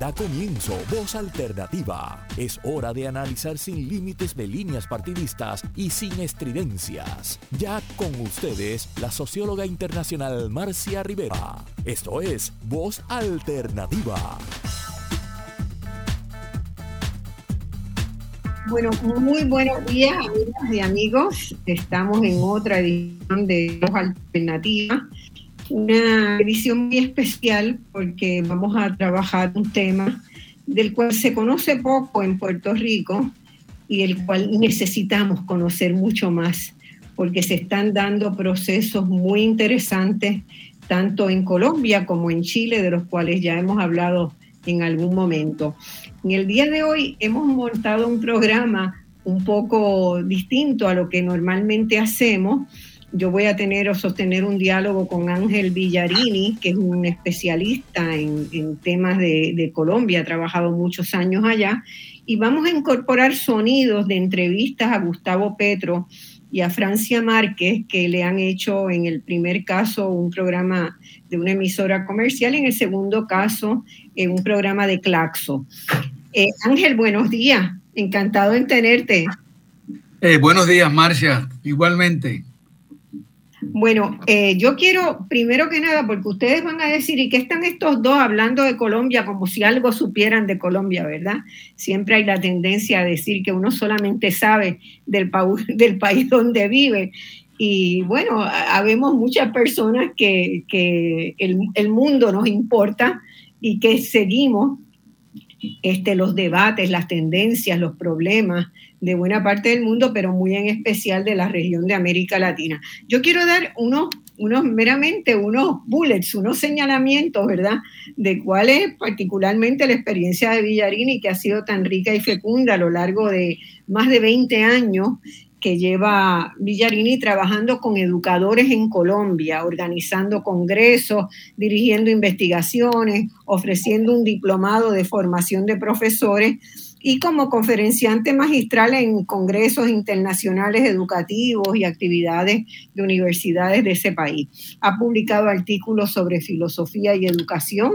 Da comienzo Voz Alternativa. Es hora de analizar sin límites de líneas partidistas y sin estridencias. Ya con ustedes, la socióloga internacional Marcia Rivera. Esto es Voz Alternativa. Bueno, muy buenos días, amigas y amigos. Estamos en otra edición de Voz Alternativa una edición muy especial porque vamos a trabajar un tema del cual se conoce poco en Puerto Rico y el cual necesitamos conocer mucho más porque se están dando procesos muy interesantes tanto en Colombia como en Chile, de los cuales ya hemos hablado en algún momento. En el día de hoy hemos montado un programa un poco distinto a lo que normalmente hacemos yo voy a tener o sostener un diálogo con Ángel Villarini, que es un especialista en, temas de, Colombia, ha trabajado muchos años allá, y vamos a incorporar sonidos de entrevistas a Gustavo Petro y a Francia Márquez, que le han hecho en el primer caso un programa de una emisora comercial, en el segundo caso en un programa de Claxo. Eh, Ángel, buenos días, encantado en tenerte. Eh, buenos días, Marcia, igualmente. Bueno, eh, yo quiero, primero que nada, porque ustedes van a decir, ¿y qué están estos dos hablando de Colombia como si algo supieran de Colombia, verdad? Siempre hay la tendencia a decir que uno solamente sabe del, del país donde vive. Y bueno, habemos muchas personas que, el, el, mundo nos importa y que seguimos este, los debates, las tendencias, los problemas de buena parte del mundo, pero muy en especial de la región de América Latina. Yo quiero dar unos, unos meramente unos bullets, unos señalamientos, ¿verdad? De cuál es particularmente la experiencia de Villarini, que ha sido tan rica y fecunda a lo largo de más de 20 años que lleva Villarini trabajando con educadores en Colombia, organizando congresos, dirigiendo investigaciones, ofreciendo un diplomado de formación de profesores y como conferenciante magistral en congresos internacionales educativos y actividades de universidades de ese país. Ha publicado artículos sobre filosofía y educación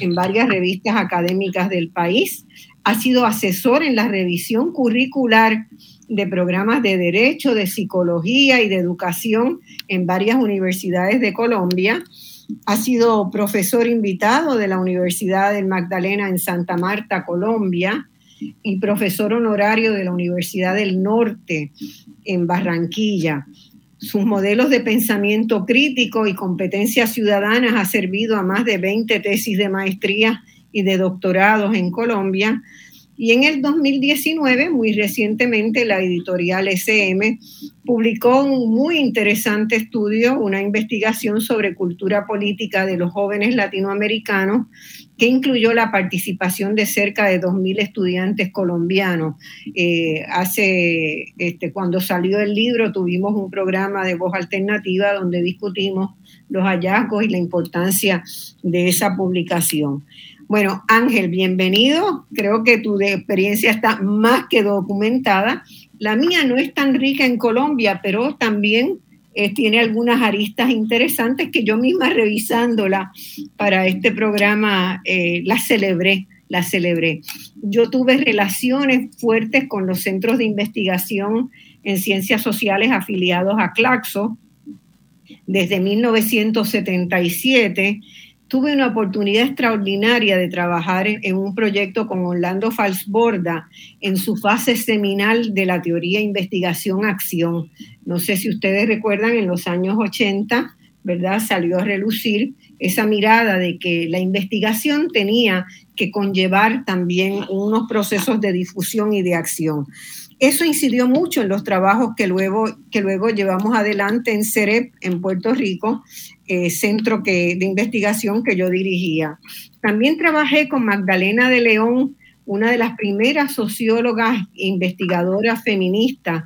en varias revistas académicas del país. Ha sido asesor en la revisión curricular de programas de derecho, de psicología y de educación en varias universidades de Colombia. Ha sido profesor invitado de la Universidad del Magdalena en Santa Marta, Colombia y profesor honorario de la Universidad del Norte en Barranquilla. Sus modelos de pensamiento crítico y competencias ciudadanas ha servido a más de 20 tesis de maestría y de doctorados en Colombia. Y en el 2019, muy recientemente, la editorial SM publicó un muy interesante estudio, una investigación sobre cultura política de los jóvenes latinoamericanos que incluyó la participación de cerca de 2.000 estudiantes colombianos. Eh, hace, este, cuando salió el libro, tuvimos un programa de voz alternativa donde discutimos los hallazgos y la importancia de esa publicación. Bueno, Ángel, bienvenido. Creo que tu experiencia está más que documentada. La mía no es tan rica en Colombia, pero también eh, tiene algunas aristas interesantes que yo misma revisándola para este programa eh, la celebré, la celebré. Yo tuve relaciones fuertes con los centros de investigación en ciencias sociales afiliados a Claxo desde 1977 tuve una oportunidad extraordinaria de trabajar en, un proyecto con Orlando Falsborda en su fase seminal de la teoría investigación-acción. No sé si ustedes recuerdan, en los años 80, ¿verdad? Salió a relucir esa mirada de que la investigación tenía que conllevar también unos procesos de difusión y de acción. Eso incidió mucho en los trabajos que luego, que luego llevamos adelante en CEREP, en Puerto Rico, eh, centro de investigación que yo dirigía. También trabajé con Magdalena de León, una de las primeras sociólogas e investigadoras feministas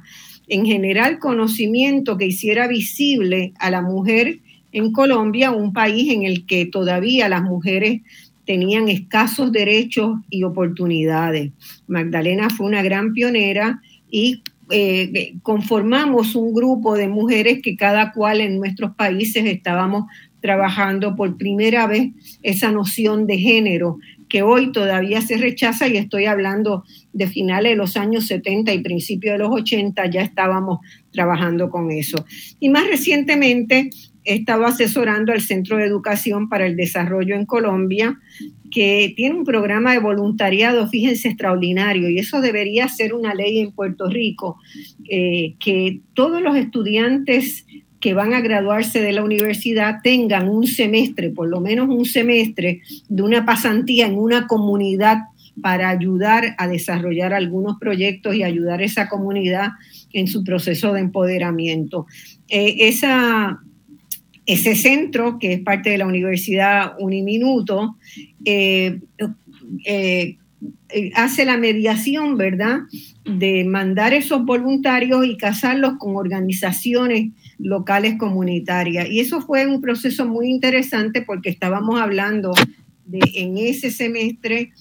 en general conocimiento que hiciera visible a la mujer en Colombia, un país en el que todavía las mujeres tenían escasos derechos y oportunidades. Magdalena fue una gran pionera y eh, conformamos un grupo de mujeres que cada cual en nuestros países estábamos trabajando por primera vez esa noción de género que hoy todavía se rechaza y estoy hablando de finales de los años 70 y principios de los 80, ya estábamos trabajando con eso. Y más recientemente he estado asesorando al Centro de Educación para el Desarrollo en Colombia, que tiene un programa de voluntariado, fíjense, extraordinario, y eso debería ser una ley en Puerto Rico, eh, que todos los estudiantes que van a graduarse de la universidad tengan un semestre, por lo menos un semestre, de una pasantía en una comunidad para ayudar a desarrollar algunos proyectos y ayudar a esa comunidad en su proceso de empoderamiento. Eh, ese centro, que es parte de la Universidad Uniminuto, eh, eh, hace la mediación, ¿verdad?, de mandar esos voluntarios y casarlos con organizaciones locales comunitarias. Y eso fue un proceso muy interesante porque estábamos hablando de en ese semestre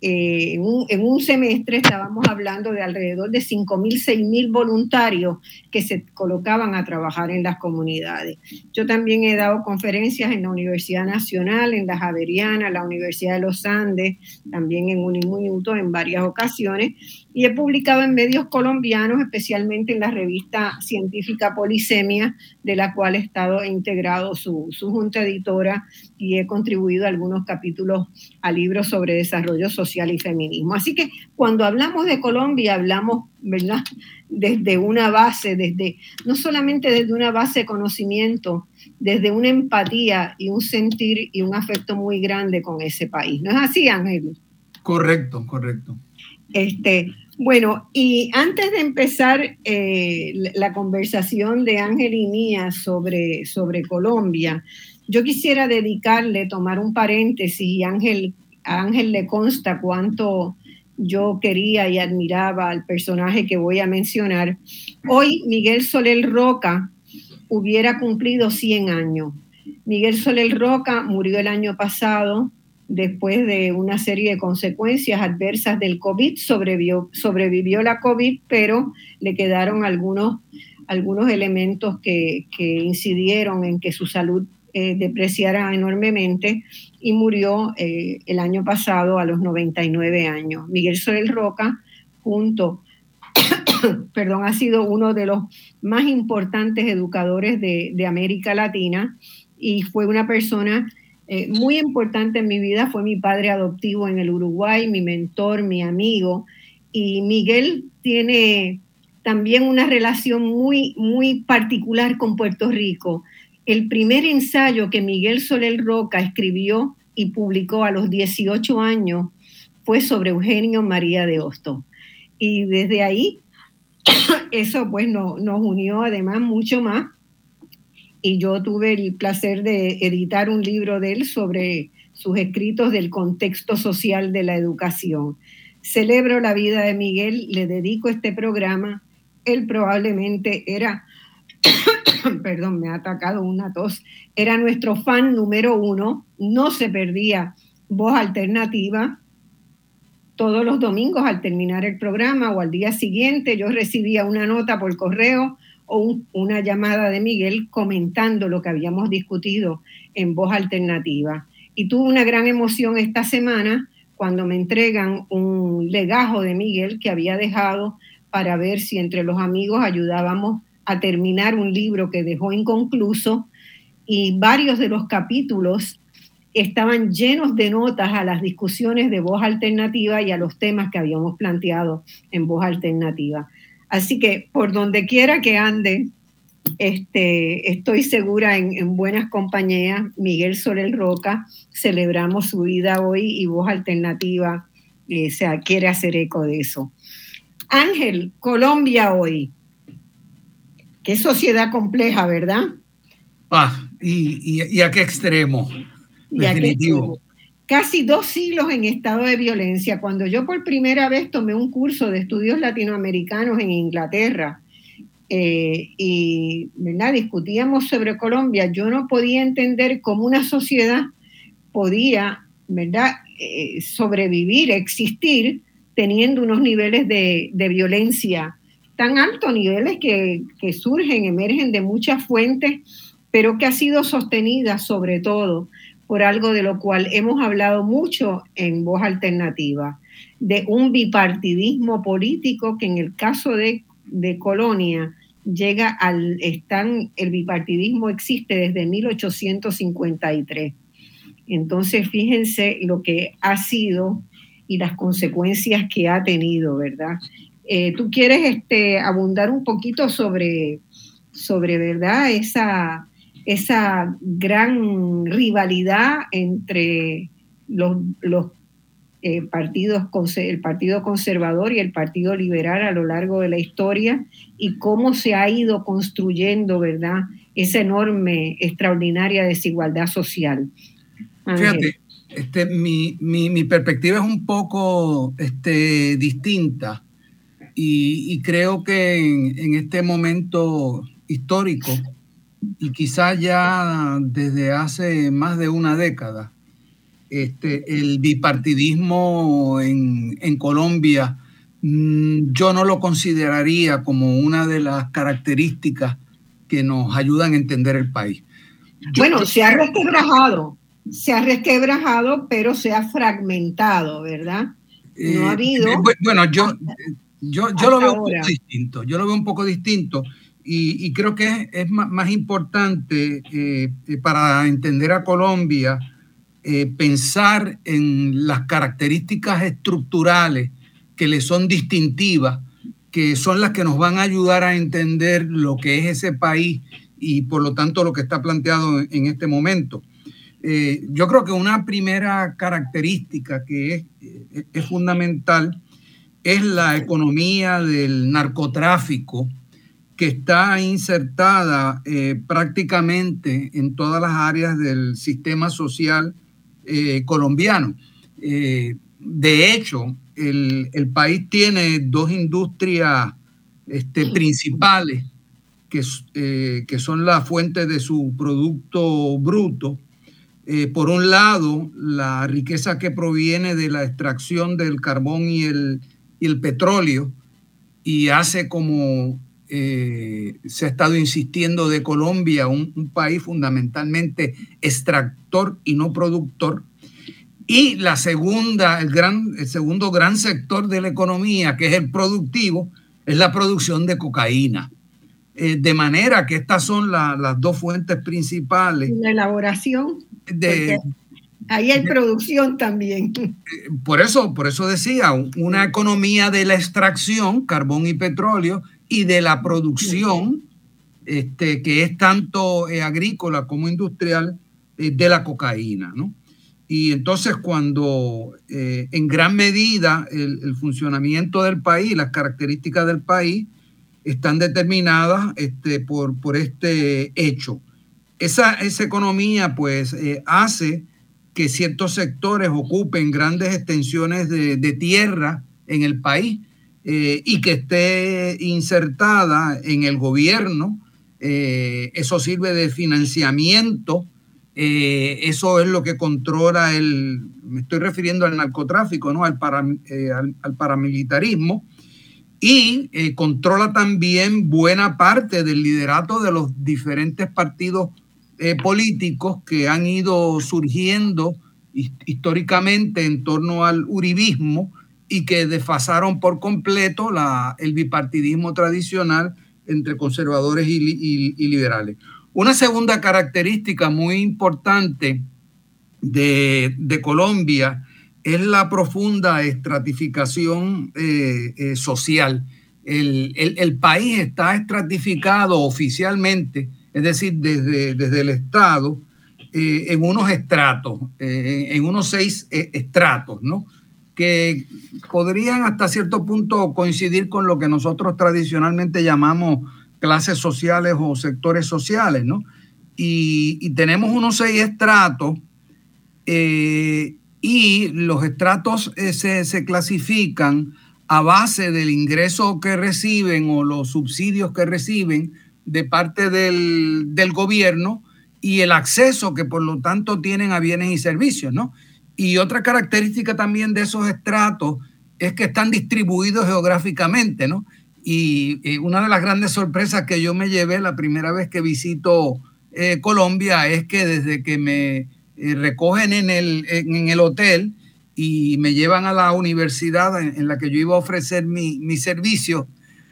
eh, en, un, semestre estábamos hablando de alrededor de 5.000, 6.000 voluntarios que se colocaban a trabajar en las comunidades. Yo también he dado conferencias en la Universidad Nacional, en la Javeriana, la Universidad de los Andes, también en Unimunuto en varias ocasiones, y he publicado en medios colombianos, especialmente en la revista científica Polisemia, de la cual he estado integrado su, su junta editora y he contribuido a algunos capítulos a libros sobre desarrollo social y feminismo. Así que cuando hablamos de Colombia, hablamos, ¿verdad?, desde una base, desde no solamente desde una base de conocimiento, desde una empatía y un sentir y un afecto muy grande con ese país. ¿No es así, Ángel? Correcto, correcto. Este, bueno, y antes de empezar eh, la conversación de Ángel y mía sobre, sobre Colombia, yo quisiera dedicarle, tomar un paréntesis, y Ángel, a Ángel le consta cuánto yo quería y admiraba al personaje que voy a mencionar. Hoy Miguel Soler Roca hubiera cumplido 100 años. Miguel Soler Roca murió el año pasado después de una serie de consecuencias adversas del COVID, sobrevivió, sobrevivió la COVID, pero le quedaron algunos, algunos elementos que, incidieron en que su salud eh, depreciara enormemente y murió eh, el año pasado a los 99 años. Miguel Soler Roca, junto, perdón, ha sido uno de los más importantes educadores de, de América Latina y fue una persona eh, muy importante en mi vida fue mi padre adoptivo en el Uruguay, mi mentor, mi amigo. Y Miguel tiene también una relación muy, muy particular con Puerto Rico. El primer ensayo que Miguel Soler Roca escribió y publicó a los 18 años fue sobre Eugenio María de Hosto. Y desde ahí, eso pues nos unió además mucho más y yo tuve el placer de editar un libro de él sobre sus escritos del contexto social de la educación. Celebro la vida de Miguel, le dedico este programa. Él probablemente era, perdón, me ha atacado una tos, era nuestro fan número uno, no se perdía voz alternativa. Todos los domingos al terminar el programa o al día siguiente yo recibía una nota por correo o una llamada de Miguel comentando lo que habíamos discutido en voz alternativa. Y tuve una gran emoción esta semana cuando me entregan un legajo de Miguel que había dejado para ver si entre los amigos ayudábamos a terminar un libro que dejó inconcluso y varios de los capítulos estaban llenos de notas a las discusiones de voz alternativa y a los temas que habíamos planteado en voz alternativa. Así que por donde quiera que ande, este, estoy segura en, buenas compañías. Miguel Sorel Roca, celebramos su vida hoy y Voz Alternativa eh, se quiere hacer eco de eso. Ángel, Colombia hoy. Qué sociedad compleja, ¿verdad? Ah, y, a qué extremo. Definitivo casi dos siglos en estado de violencia. Cuando yo por primera vez tomé un curso de estudios latinoamericanos en Inglaterra eh, y ¿verdad? discutíamos sobre Colombia, yo no podía entender cómo una sociedad podía ¿verdad? Eh, sobrevivir, existir, teniendo unos niveles de, violencia tan altos, niveles que, que surgen, emergen de muchas fuentes pero que ha sido sostenida sobre todo por algo de lo cual hemos hablado mucho en Voz Alternativa, de un bipartidismo político que en el caso de, de Colonia llega al, están, el bipartidismo existe desde 1853. Entonces, fíjense lo que ha sido y las consecuencias que ha tenido, ¿verdad? Eh, ¿Tú quieres este, abundar un poquito sobre, sobre ¿verdad? Esa, esa gran rivalidad entre los, eh, partidos, el Partido Conservador y el Partido Liberal a lo largo de la historia y cómo se ha ido construyendo, ¿verdad? Esa enorme, extraordinaria desigualdad social. Fíjate, este, mi, mi, perspectiva es un poco este, distinta y, creo que en, este momento histórico y quizás ya desde hace más de una década, este, el bipartidismo en, en Colombia mm, yo no lo consideraría como una de las características que nos ayudan a entender el país. bueno, se ha resquebrajado, se ha resquebrajado, pero se ha fragmentado, ¿verdad? No ha eh, habido. Eh, bueno, yo, yo, yo lo veo un poco distinto. Yo lo veo un poco distinto y, creo que es, más, importante eh, para entender a Colombia pensar en las características estructurales que le son distintivas, que son las que nos van a ayudar a entender lo que es ese país y por lo tanto lo que está planteado en este momento. Eh, yo creo que una primera característica que es, eh, fundamental es la economía del narcotráfico que está insertada eh, prácticamente en todas las áreas del sistema social colombiano. de hecho, el, país tiene dos industrias este, principales que, que son la fuente de su producto bruto, eh, por un lado, la riqueza que proviene de la extracción del carbón y el, el petróleo, y hace como eh, se ha estado insistiendo de Colombia, un, país fundamentalmente extractor y no productor. Y la segunda, el, gran, el segundo gran sector de la economía, que es el productivo, es la producción de cocaína. Eh, de manera que estas son las dos fuentes principales. La elaboración. De, ahí hay producción también. Eh, por eso, por eso decía, una economía de la extracción, carbón y petróleo, y de la producción, este, que es tanto eh, agrícola como industrial, de la cocaína. ¿no? Y entonces cuando en gran medida el, el funcionamiento del país, las características del país, están determinadas este, por, por este hecho. Esa, esa economía pues eh, hace que ciertos sectores ocupen grandes extensiones de, tierra en el país eh, y que esté insertada en el gobierno. Eh, eso sirve de financiamiento. eso es lo que controla el, me estoy refiriendo al narcotráfico, ¿no? al, paramilitarismo y eh, controla también buena parte del liderato de los diferentes partidos eh, políticos que han ido surgiendo históricamente en torno al uribismo y que desfasaron por completo la, el bipartidismo tradicional entre conservadores y, liberales. Una segunda característica muy importante de, de Colombia es la profunda estratificación eh, eh, social. El, país está estratificado oficialmente, es decir, desde, desde el Estado, eh, en unos estratos, en unos seis estratos, ¿no? Que podrían hasta cierto punto coincidir con lo que nosotros tradicionalmente llamamos clases sociales o sectores sociales, ¿no? Y, tenemos unos seis estratos y los estratos eh, se, clasifican a base del ingreso que reciben o los subsidios que reciben de parte del, gobierno y el acceso que por lo tanto tienen a bienes y servicios, ¿no? Y otra característica también de esos estratos es que están distribuidos geográficamente, ¿no? Y, una de las grandes sorpresas que yo me llevé la primera vez que visito eh, Colombia es que desde que me eh, recogen en el, en el hotel y me llevan a la universidad en, la que yo iba a ofrecer mi, mi servicio,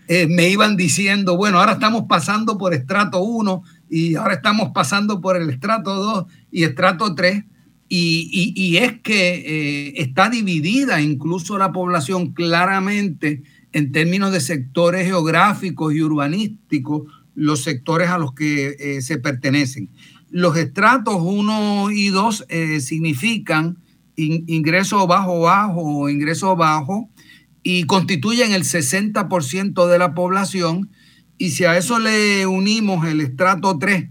eh, me iban diciendo, bueno, ahora estamos pasando por estrato 1 y ahora estamos pasando por el estrato 2 y estrato 3. Y, es que está dividida incluso la población claramente en términos de sectores geográficos y urbanísticos, los sectores a los que eh, se pertenecen. Los estratos 1 y 2 eh, significan ingreso bajo bajo o ingreso bajo y constituyen el 60% de la población. Y si a eso le unimos el estrato 3,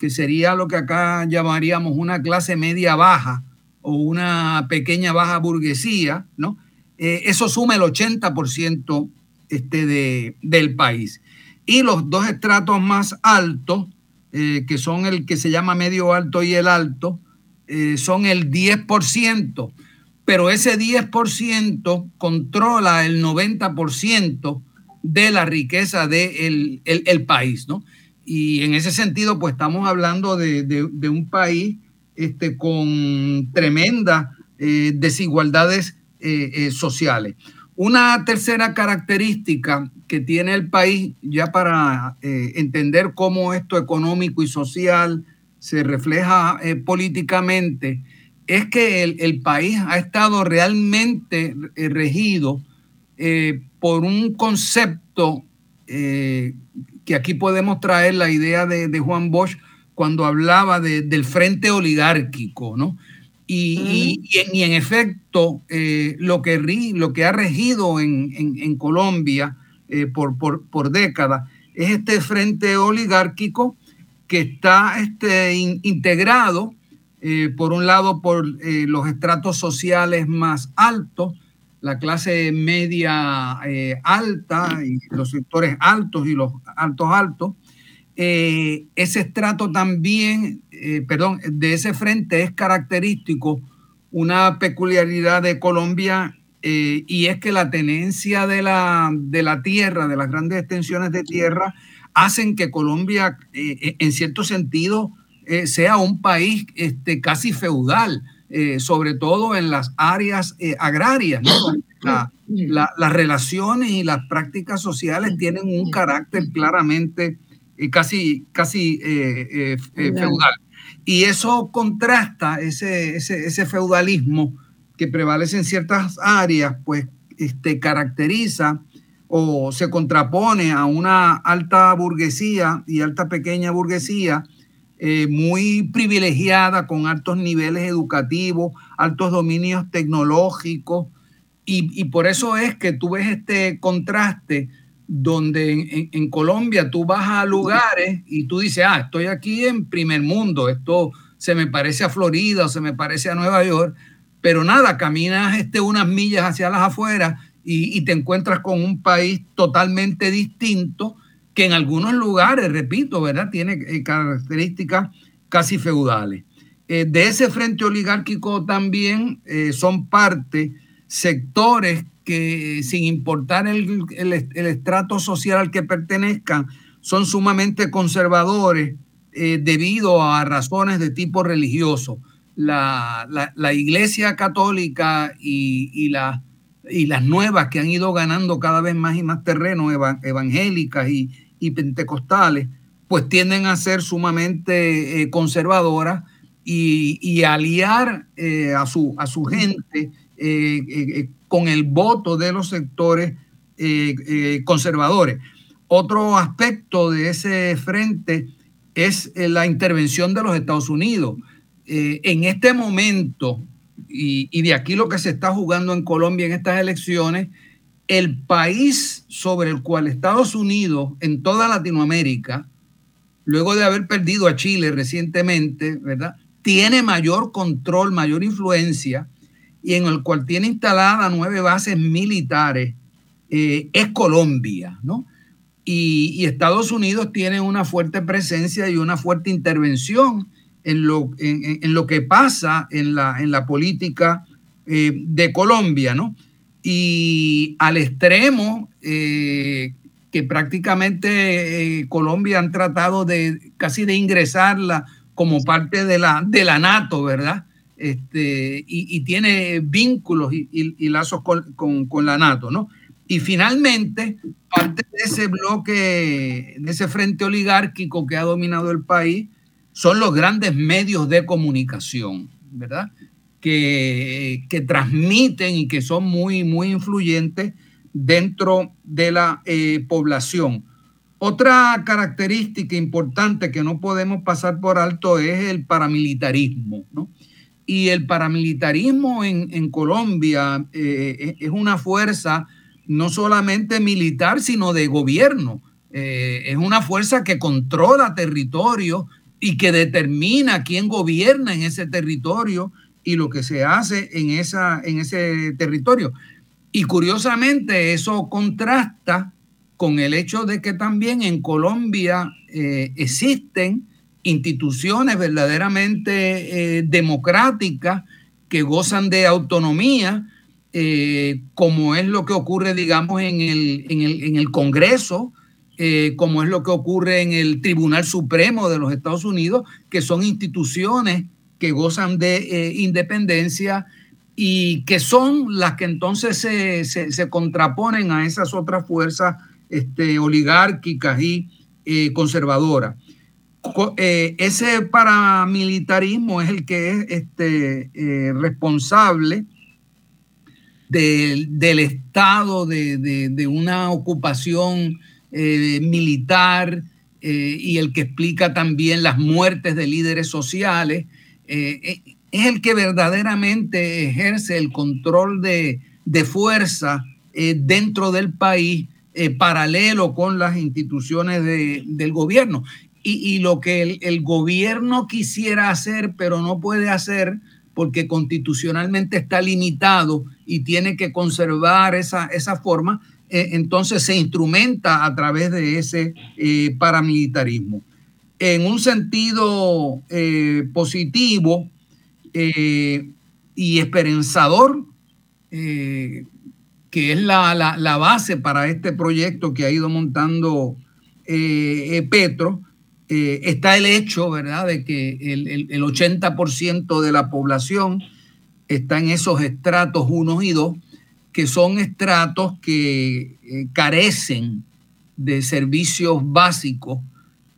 que sería lo que acá llamaríamos una clase media baja o una pequeña baja burguesía, ¿no? Eh, eso suma el 80% este de, del país. Y los dos estratos más altos, eh, que son el que se llama medio alto y el alto, eh, son el 10%, pero ese 10% controla el 90% de la riqueza del de el, país, ¿no? Y en ese sentido, pues estamos hablando de, de, un país este, con tremendas desigualdades eh, eh, sociales. Una tercera característica que tiene el país, ya para eh, entender cómo esto económico y social se refleja políticamente, es que el, país ha estado realmente regido por un concepto que aquí podemos traer la idea de, Juan Bosch cuando hablaba del frente oligárquico, ¿no? Y, en, efecto, eh, lo, que, lo que ha regido en, Colombia eh, por, por, décadas es este frente oligárquico que está este, integrado, eh, por un lado, por los estratos sociales más altos, la clase media alta y los sectores altos y los altos altos, eh, ese estrato también, eh, perdón, de ese frente es característico una peculiaridad de Colombia eh, y es que la tenencia de la, de la tierra, de las grandes extensiones de tierra, hacen que Colombia, en cierto sentido, sea un país este, casi feudal, sobre todo en las áreas agrarias. las relaciones y las prácticas sociales tienen un carácter claramente casi, casi eh, eh, eh, feudal. Y eso contrasta ese, ese, feudalismo que prevalece en ciertas áreas, pues este, caracteriza o se contrapone a una alta burguesía y alta pequeña burguesía muy privilegiada con altos niveles educativos, altos dominios tecnológicos. Y, y, por eso es que tú ves este contraste donde en, Colombia tú vas a lugares y tú dices, ah, estoy aquí en primer mundo, esto se me parece a Florida o se me parece a Nueva York, pero nada, caminas este, unas millas hacia las afueras y, te encuentras con un país totalmente distinto que en algunos lugares, repito, ¿verdad? Tiene eh, características casi feudales. Eh, de ese frente oligárquico también eh, son parte sectores que sin importar el, estrato social al que pertenezcan, son sumamente conservadores eh, debido a razones de tipo religioso. La, Iglesia Católica y, y, y, las nuevas que han ido ganando cada vez más y más terreno, evangélicas y, pentecostales, pues tienden a ser sumamente eh, conservadoras y, aliar eh, a, su, a su gente con el voto de los sectores eh, eh, conservadores. Otro aspecto de ese frente es eh, la intervención de los Estados Unidos. en este momento, y, y, de aquí lo que se está jugando en Colombia en estas elecciones, el país sobre el cual Estados Unidos en toda Latinoamérica, luego de haber perdido a Chile recientemente, ¿verdad? Tiene mayor control, mayor influencia y en el cual tiene instaladas nueve bases militares, eh, es Colombia, ¿no? Y, Estados Unidos tiene una fuerte presencia y una fuerte intervención en lo, en, lo que pasa en la, en la política eh, de Colombia, ¿no? Y al extremo, eh, que prácticamente Colombia han tratado de casi de ingresarla como parte de la, de la NATO, ¿verdad? Este, y, tiene vínculos y, lazos con, con, la NATO, ¿no? Y finalmente, parte de ese bloque, de ese frente oligárquico que ha dominado el país, son los grandes medios de comunicación, ¿verdad? Que, transmiten y que son muy, muy influyentes dentro de la eh, población. Otra característica importante que no podemos pasar por alto es el paramilitarismo, ¿no? Y el paramilitarismo en, Colombia eh, es una fuerza no solamente militar, sino de gobierno. Eh, es una fuerza que controla territorio y que determina quién gobierna en ese territorio y lo que se hace en, esa, en ese territorio. Y curiosamente eso contrasta con el hecho de que también en Colombia eh, existen instituciones verdaderamente eh, democráticas que gozan de autonomía, eh, como es lo que ocurre, digamos, en el, en el, Congreso, eh, como es lo que ocurre en el Tribunal Supremo de los Estados Unidos, que son instituciones que gozan de independencia y que son las que entonces se, se, contraponen a esas otras fuerzas este, oligárquicas y conservadoras. Eh, ese paramilitarismo es el que es este, eh, responsable del Estado, de, una ocupación eh, militar y el que explica también las muertes de líderes sociales. Es el que verdaderamente ejerce el control de, fuerza dentro del país paralelo con las instituciones del gobierno y, lo que el, gobierno quisiera hacer, pero no puede hacer porque constitucionalmente está limitado y tiene que conservar esa, esa forma, eh, entonces se instrumenta a través de ese eh, paramilitarismo. En un sentido eh, positivo y esperanzador, que es la, la, base para este proyecto que ha ido montando Petro, eh, está el hecho, ¿verdad?, de que el, el, 80% de la población está en esos estratos 1 y 2, que son estratos que eh, carecen de servicios básicos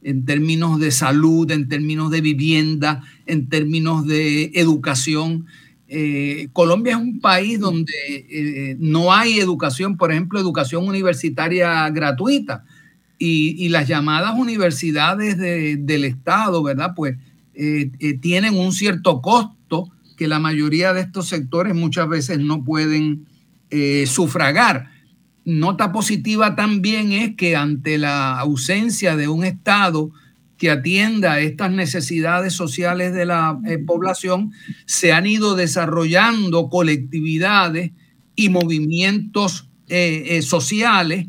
en términos de salud, en términos de vivienda, en términos de educación. Eh, Colombia es un país donde no hay educación, por ejemplo, educación universitaria gratuita y, las llamadas universidades del Estado, ¿verdad? Pues eh, eh, tienen un cierto costo que la mayoría de estos sectores muchas veces no pueden eh, sufragar. Nota positiva también es que ante la ausencia de un Estado que atienda estas necesidades sociales de la población, se han ido desarrollando colectividades y movimientos sociales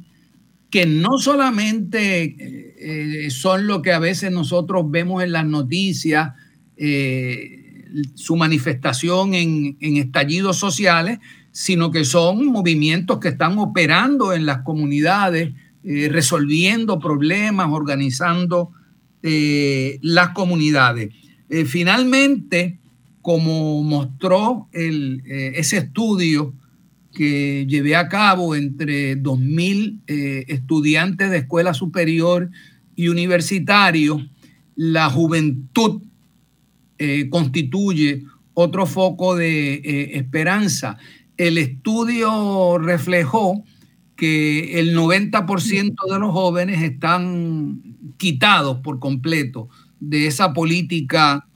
que no solamente eh, son lo que a veces nosotros vemos en las noticias, eh, su manifestación en, estallidos sociales, sino que son movimientos que están operando en las comunidades, eh, resolviendo problemas, organizando las comunidades. finalmente, como mostró ese estudio, que llevé a cabo entre 2.000 eh, estudiantes de escuela superior y universitario, la juventud eh, constituye otro foco de eh, esperanza. El estudio reflejó que el 90% de los jóvenes están quitados por completo de esa política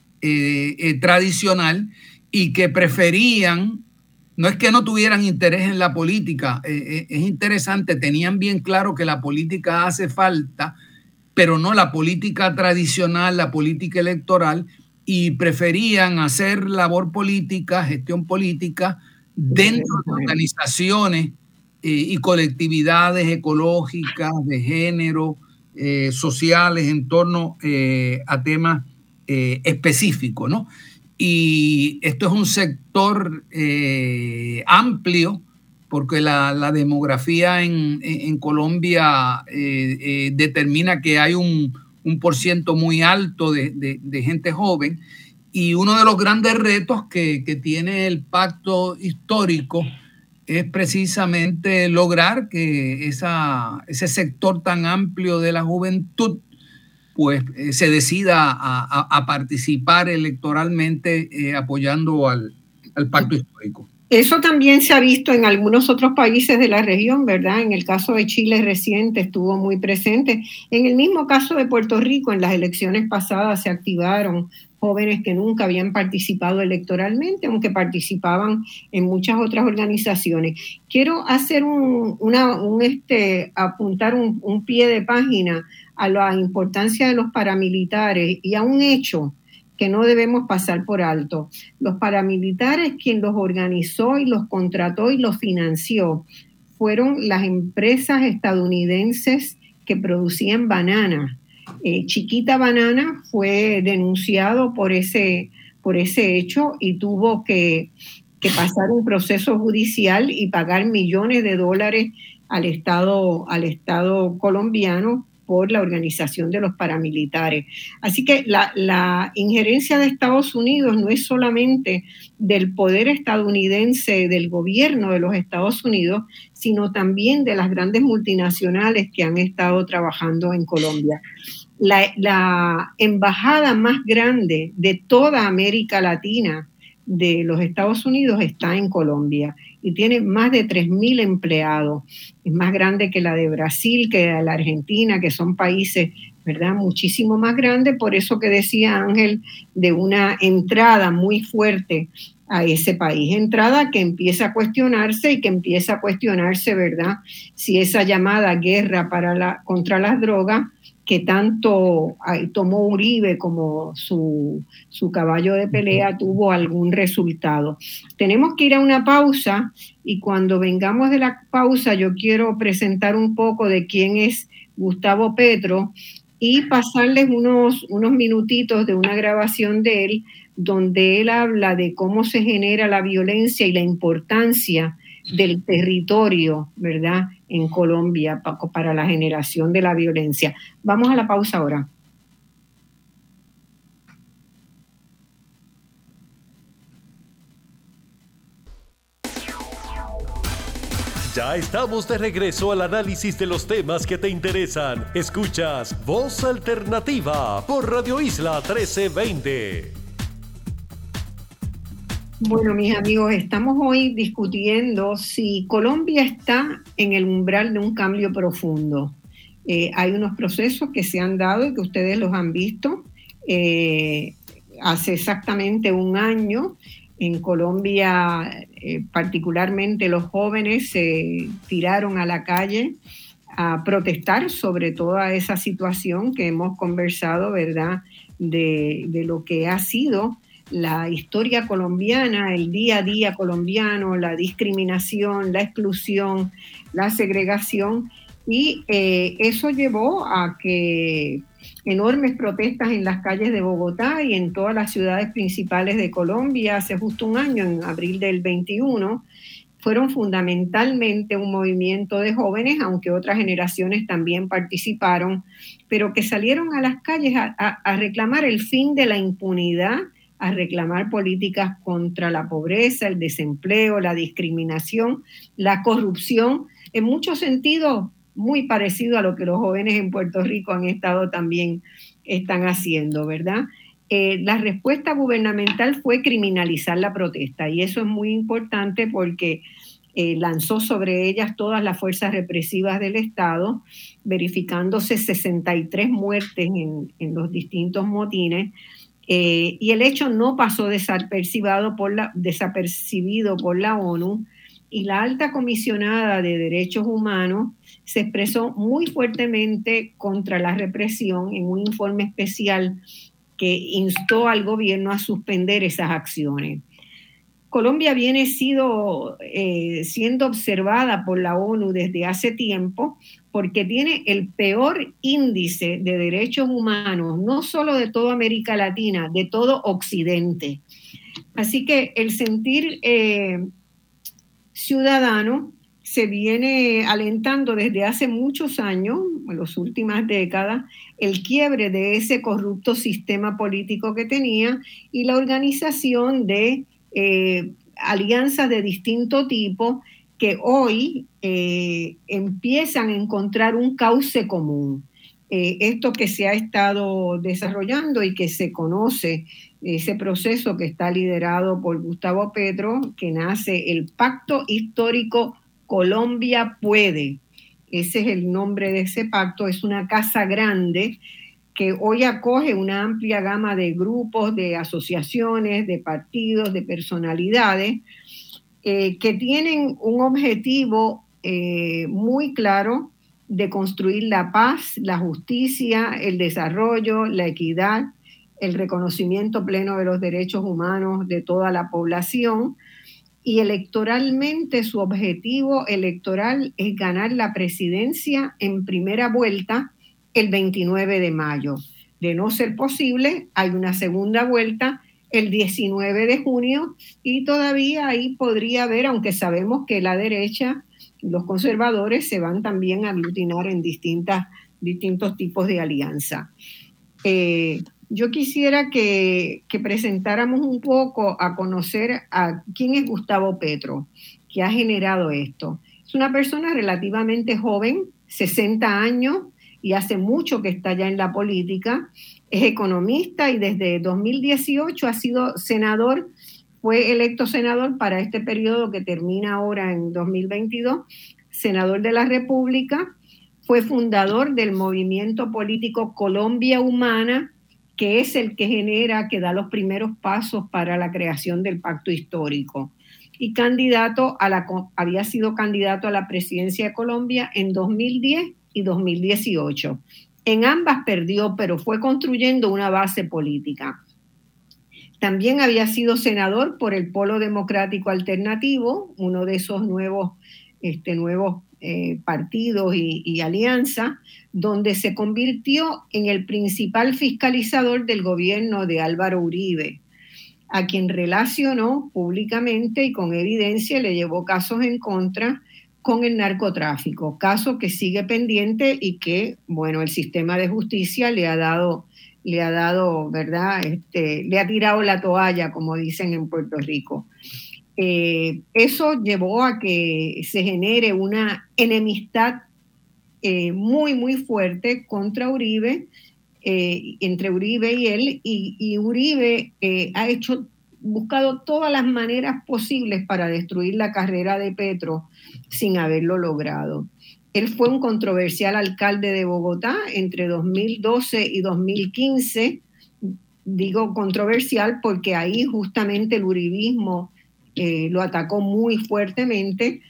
tradicional y que preferían no es que no tuvieran interés en la política, eh, eh, es interesante, tenían bien claro que la política hace falta, pero no la política tradicional, la política electoral, y preferían hacer labor política, gestión política, dentro de organizaciones eh, y colectividades ecológicas, de género, sociales, en torno a temas específicos, ¿no? Y esto es un sector eh, amplio porque la, demografía en, Colombia determina que hay un, un por ciento muy alto de, gente joven. Y uno de los grandes retos que, tiene el pacto histórico es precisamente lograr que esa, ese sector tan amplio de la juventud pues eh, se decida a, participar electoralmente eh, apoyando al, al pacto histórico. Eso también se ha visto en algunos otros países de la región, ¿verdad? En el caso de Chile reciente estuvo muy presente. En el mismo caso de Puerto Rico, en las elecciones pasadas se activaron jóvenes que nunca habían participado electoralmente, aunque participaban en muchas otras organizaciones. Quiero hacer un, una, un este, apuntar un, un pie de página a la importancia de los paramilitares y a un hecho que no debemos pasar por alto. Los paramilitares, quien los organizó y los contrató y los financió, fueron las empresas estadounidenses que producían banana. Eh, Chiquita Banana fue denunciado por ese, por ese hecho y tuvo que, que pasar un proceso judicial y pagar millones de dólares al Estado, al Estado colombiano por la organización de los paramilitares. Así que la, injerencia de Estados Unidos no es solamente del poder estadounidense, del gobierno de los Estados Unidos, sino también de las grandes multinacionales que han estado trabajando en Colombia. La, la embajada más grande de toda América Latina de los Estados Unidos está en Colombia y tiene más de 3.000 empleados. Es más grande que la de Brasil, que la Argentina, que son países, ¿verdad? Muchísimo más grandes. Por eso que decía Ángel de una entrada muy fuerte a ese país. Entrada que empieza a cuestionarse y que empieza a cuestionarse, ¿verdad? Si esa llamada guerra para la, contra las drogas que tanto tomó Uribe como su, su, caballo de pelea tuvo algún resultado. Tenemos que ir a una pausa y cuando vengamos de la pausa yo quiero presentar un poco de quién es Gustavo Petro y pasarles unos, unos minutitos de una grabación de él donde él habla de cómo se genera la violencia y la importancia del territorio, ¿verdad? En Colombia para la generación de la violencia. Vamos a la pausa ahora. Ya estamos de regreso al análisis de los temas que te interesan. Escuchas Voz Alternativa por Radio Isla 1320. Bueno, mis amigos, estamos hoy discutiendo si Colombia está en el umbral de un cambio profundo. Eh, hay unos procesos que se han dado y que ustedes los han visto. Eh, hace exactamente un año en Colombia, eh, particularmente los jóvenes se tiraron a la calle a protestar sobre toda esa situación que hemos conversado, ¿verdad? De, de lo que ha sido la historia colombiana, el día a día colombiano, la discriminación, la exclusión, la segregación, y eh, eso llevó a que enormes protestas en las calles de Bogotá y en todas las ciudades principales de Colombia hace justo un año, en abril del 21, fueron fundamentalmente un movimiento de jóvenes, aunque otras generaciones también participaron, pero que salieron a las calles a reclamar el fin de la impunidad a reclamar políticas contra la pobreza, el desempleo, la discriminación, la corrupción, en muchos sentidos muy parecido a lo que los jóvenes en Puerto Rico han estado también están haciendo, ¿verdad? Eh, la respuesta gubernamental fue criminalizar la protesta y eso es muy importante porque eh, lanzó sobre ellas todas las fuerzas represivas del Estado, verificándose 63 muertes en, en los distintos motines, eh, y el hecho no pasó desapercibido por, la, desapercibido por la ONU y la alta comisionada de derechos humanos se expresó muy fuertemente contra la represión en un informe especial que instó al gobierno a suspender esas acciones. Colombia viene sido, eh, siendo observada por la ONU desde hace tiempo porque tiene el peor índice de derechos humanos, no solo de toda América Latina, de todo Occidente. Así que el sentir eh, ciudadano se viene alentando desde hace muchos años, en las últimas décadas, el quiebre de ese corrupto sistema político que tenía y la organización de eh, alianzas de distinto tipo que hoy eh, empiezan a encontrar un cauce común. Eh, esto que se ha estado desarrollando y que se conoce, ese proceso que está liderado por Gustavo Petro, que nace el Pacto Histórico Colombia puede. Ese es el nombre de ese pacto. Es una casa grande que hoy acoge una amplia gama de grupos, de asociaciones, de partidos, de personalidades, eh, que tienen un objetivo eh, muy claro de construir la paz, la justicia, el desarrollo, la equidad, el reconocimiento pleno de los derechos humanos de toda la población y electoralmente su objetivo electoral es ganar la presidencia en primera vuelta el 29 de mayo. De no ser posible, hay una segunda vuelta el 19 de junio y todavía ahí podría haber, aunque sabemos que la derecha, los conservadores se van también a aglutinar en distintas, distintos tipos de alianza. Eh, yo quisiera que, presentáramos un poco a conocer a quién es Gustavo Petro, que ha generado esto. Es una persona relativamente joven, 60 años, y hace mucho que está ya en la política. Es economista y desde 2018 ha sido senador, fue electo senador para este periodo que termina ahora en 2022, senador de la República, fue fundador del movimiento político Colombia Humana, que es el que genera, que da los primeros pasos para la creación del pacto histórico. Y candidato a la, había sido candidato a la presidencia de Colombia en 2010 y 2018. En ambas perdió, pero fue construyendo una base política. También había sido senador por el Polo Democrático Alternativo, uno de esos nuevos, este, nuevos eh, partidos y, y alianzas, donde se convirtió en el principal fiscalizador del gobierno de Álvaro Uribe, a quien relacionó públicamente y con evidencia le llevó casos en contra con el narcotráfico, caso que sigue pendiente y que, bueno, el sistema de justicia le ha dado, le ha dado, ¿verdad? Este, le ha tirado la toalla, como dicen en Puerto Rico. Eh, eso llevó a que se genere una enemistad eh, muy, muy fuerte contra Uribe, eh, entre Uribe y él, y, Uribe ha hecho, buscado todas las maneras posibles para destruir la carrera de Petro sin haberlo logrado. Él fue un controversial alcalde de Bogotá entre 2012 y 2015. Digo controversial porque ahí justamente el uribismo eh, lo atacó muy fuertemente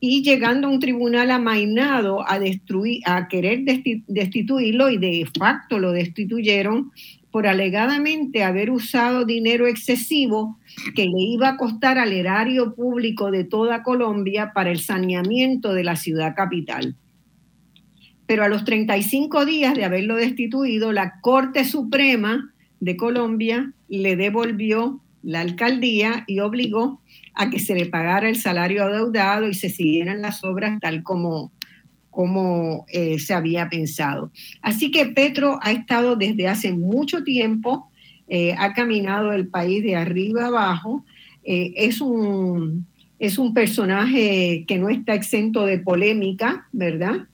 y llegando a un tribunal amainado a, destruir, a querer destituirlo y de facto lo destituyeron por alegadamente haber usado dinero excesivo que le iba a costar al erario público de toda Colombia para el saneamiento de la ciudad capital. Pero a los 35 días de haberlo destituido, la Corte Suprema de Colombia le devolvió la alcaldía y obligó a que se le pagara el salario adeudado y se siguieran las obras tal como, como eh, se había pensado. Así que Petro ha estado desde hace mucho tiempo, eh, ha caminado el país de arriba abajo, eh, es, un, es un personaje que no está exento de polémica, ¿verdad?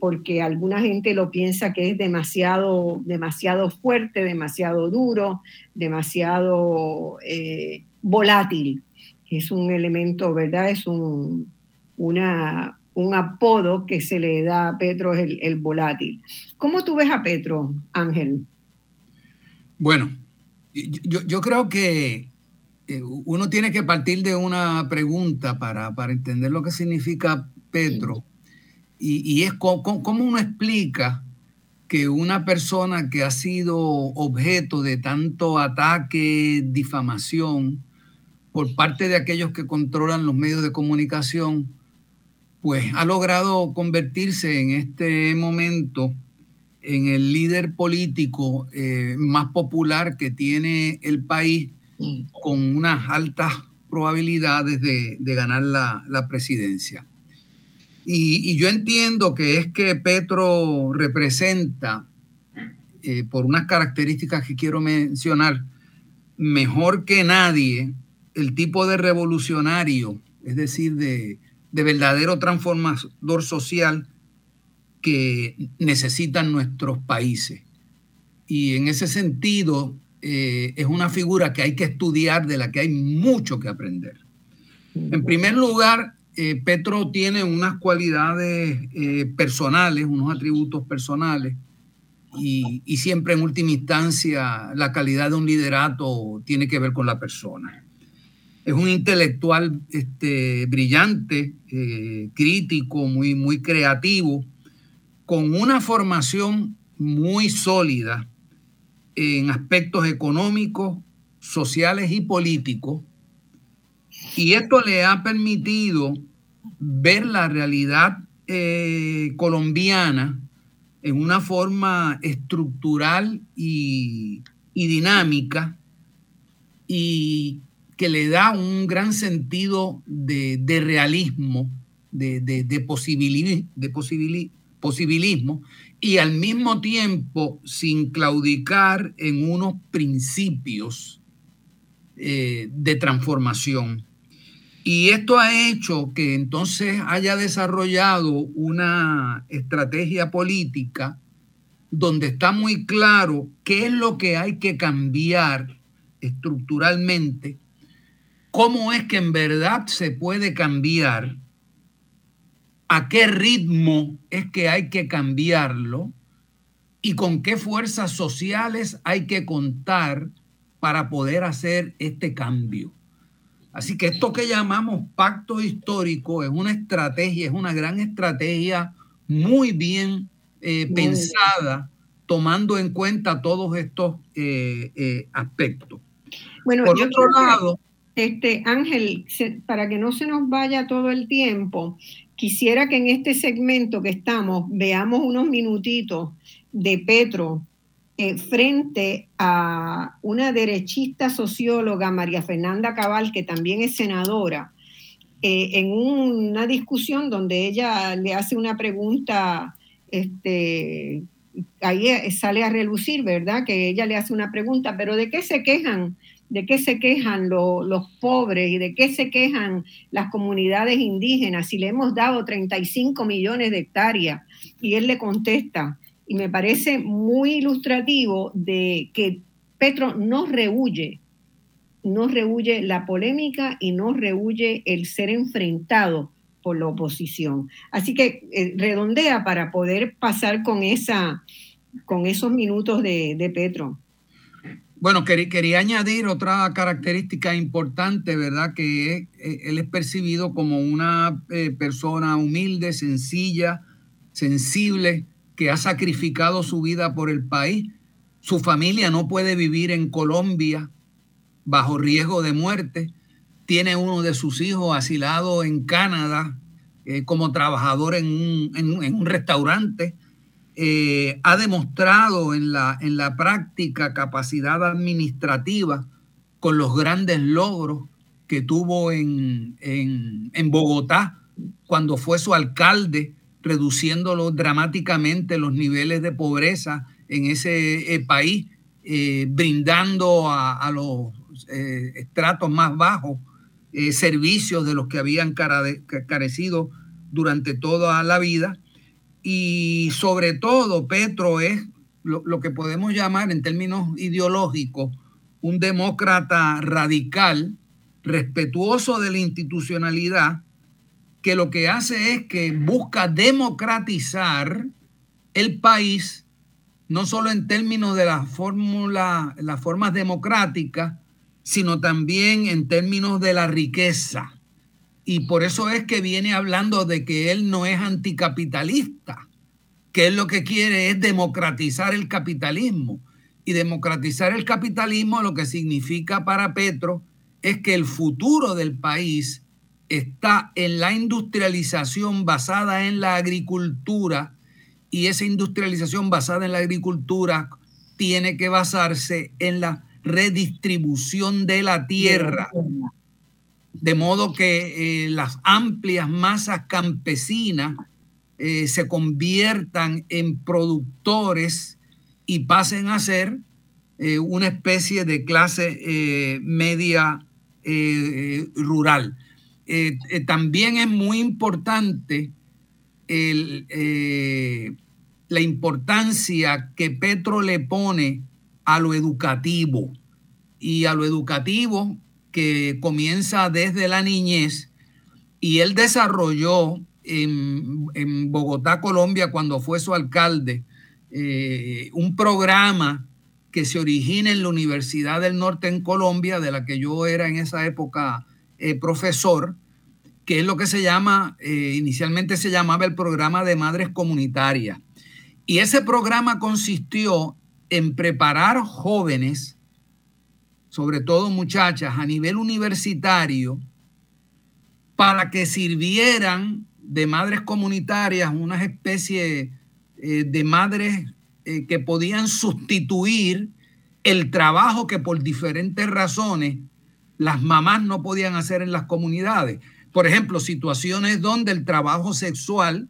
porque alguna gente lo piensa que es demasiado, demasiado fuerte, demasiado duro, demasiado volátil es un elemento, ¿verdad? Es un, una, un apodo que se le da a Petro, el, el volátil. ¿Cómo tú ves a Petro, Ángel? Bueno, yo, yo creo que eh, uno tiene que partir de una pregunta para, para entender lo que significa Petro. Y, y, es cómo, cómo uno explica que una persona que ha sido objeto de tanto ataque, difamación, por parte de aquellos que controlan los medios de comunicación, pues ha logrado convertirse en este momento en el líder político eh, más popular que tiene el país con unas altas probabilidades de, ganar la, presidencia. Y, yo entiendo que es que Petro representa, eh, por unas características que quiero mencionar, mejor que nadie el tipo de revolucionario, es decir, de, de verdadero transformador social que necesitan nuestros países. Y en ese sentido, eh, es una figura que hay que estudiar, de la que hay mucho que aprender. En primer lugar, eh, Petro tiene unas cualidades eh, personales, unos atributos personales, y, y, siempre en última instancia la calidad de un liderato tiene que ver con la persona. Es un intelectual este, brillante, crítico, muy, muy creativo, con una formación muy sólida en aspectos económicos, sociales y políticos. Y esto le ha permitido ver la realidad eh, colombiana en una forma estructural y, dinámica y que le da un gran sentido de, realismo, de, posibilismo y al mismo tiempo sin claudicar en unos principios eh, de transformación. Y esto ha hecho que entonces haya desarrollado una estrategia política donde está muy claro qué es lo que hay que cambiar estructuralmente, cómo es que en verdad se puede cambiar a qué ritmo es que hay que cambiarlo y con qué fuerzas sociales hay que contar para poder hacer este cambio. Así que esto que llamamos pacto histórico es una estrategia, es una gran estrategia muy bien eh, pensada, tomando en cuenta todos estos eh, eh, aspectos. Bueno, por otro lado, este Ángel, para que no se nos vaya todo el tiempo, quisiera que en este segmento que estamos veamos unos minutitos de Petro eh, frente a una derechista socióloga, María Fernanda Cabal, que también es senadora, eh, en una discusión donde ella le hace una pregunta, este, ahí sale a relucir, ¿verdad? Que ella le hace una pregunta, pero ¿de qué se quejan de qué se quejan los pobres y de qué se quejan las comunidades indígenas si le hemos dado 35 millones de hectáreas. Y él le contesta, y me parece muy ilustrativo de que Petro no rehuye, no rehuye la polémica y no rehuye el ser enfrentado por la oposición. Así que eh, redondea para poder pasar con, esa, con esos minutos de, de Petro. Bueno, quería, añadir otra característica importante, ¿verdad? Que eh, él es percibido como una eh, persona humilde, sencilla, sensible, que ha sacrificado su vida por el país. Su familia no puede vivir en Colombia bajo riesgo de muerte. Tiene uno de sus hijos asilado en Canadá eh, como trabajador en un restaurante eh, ha demostrado en la, en la práctica capacidad administrativa con los grandes logros que tuvo en, Bogotá cuando fue su alcalde, reduciéndolo dramáticamente los niveles de pobreza en ese eh, país, eh, brindando a, los estratos más bajos servicios de los que habían carecido durante toda la vida y sobre todo Petro es lo, que podemos llamar en términos ideológicos un demócrata radical, respetuoso de la institucionalidad, que lo que hace es que busca democratizar el país, no solo en términos de la fórmula, las formas democráticas, sino también en términos de la riqueza y por eso es que viene hablando de que él no es anticapitalista, que él lo que quiere es democratizar el capitalismo. Y democratizar el capitalismo lo que significa para Petro es que el futuro del país está en la industrialización basada en la agricultura y esa industrialización basada en la agricultura tiene que basarse en la redistribución de la tierra de modo que eh, las amplias masas campesinas eh, se conviertan en productores y pasen a ser eh, una especie de clase media rural. también es muy importante la importancia que Petro le pone a lo educativo y a lo educativo que comienza desde la niñez y él desarrolló en, Bogotá, Colombia, cuando fue su alcalde, eh, un programa que se origina en la Universidad del Norte en Colombia, de la que yo era en esa época eh, profesor, que es lo que se llama, eh, inicialmente se llamaba el programa de madres comunitarias. Y ese programa consistió en preparar jóvenes sobre todo muchachas, a nivel universitario, para que sirvieran de madres comunitarias, una especie eh, de madres eh, que podían sustituir el trabajo que por diferentes razones las mamás no podían hacer en las comunidades. Por ejemplo, situaciones donde el trabajo sexual,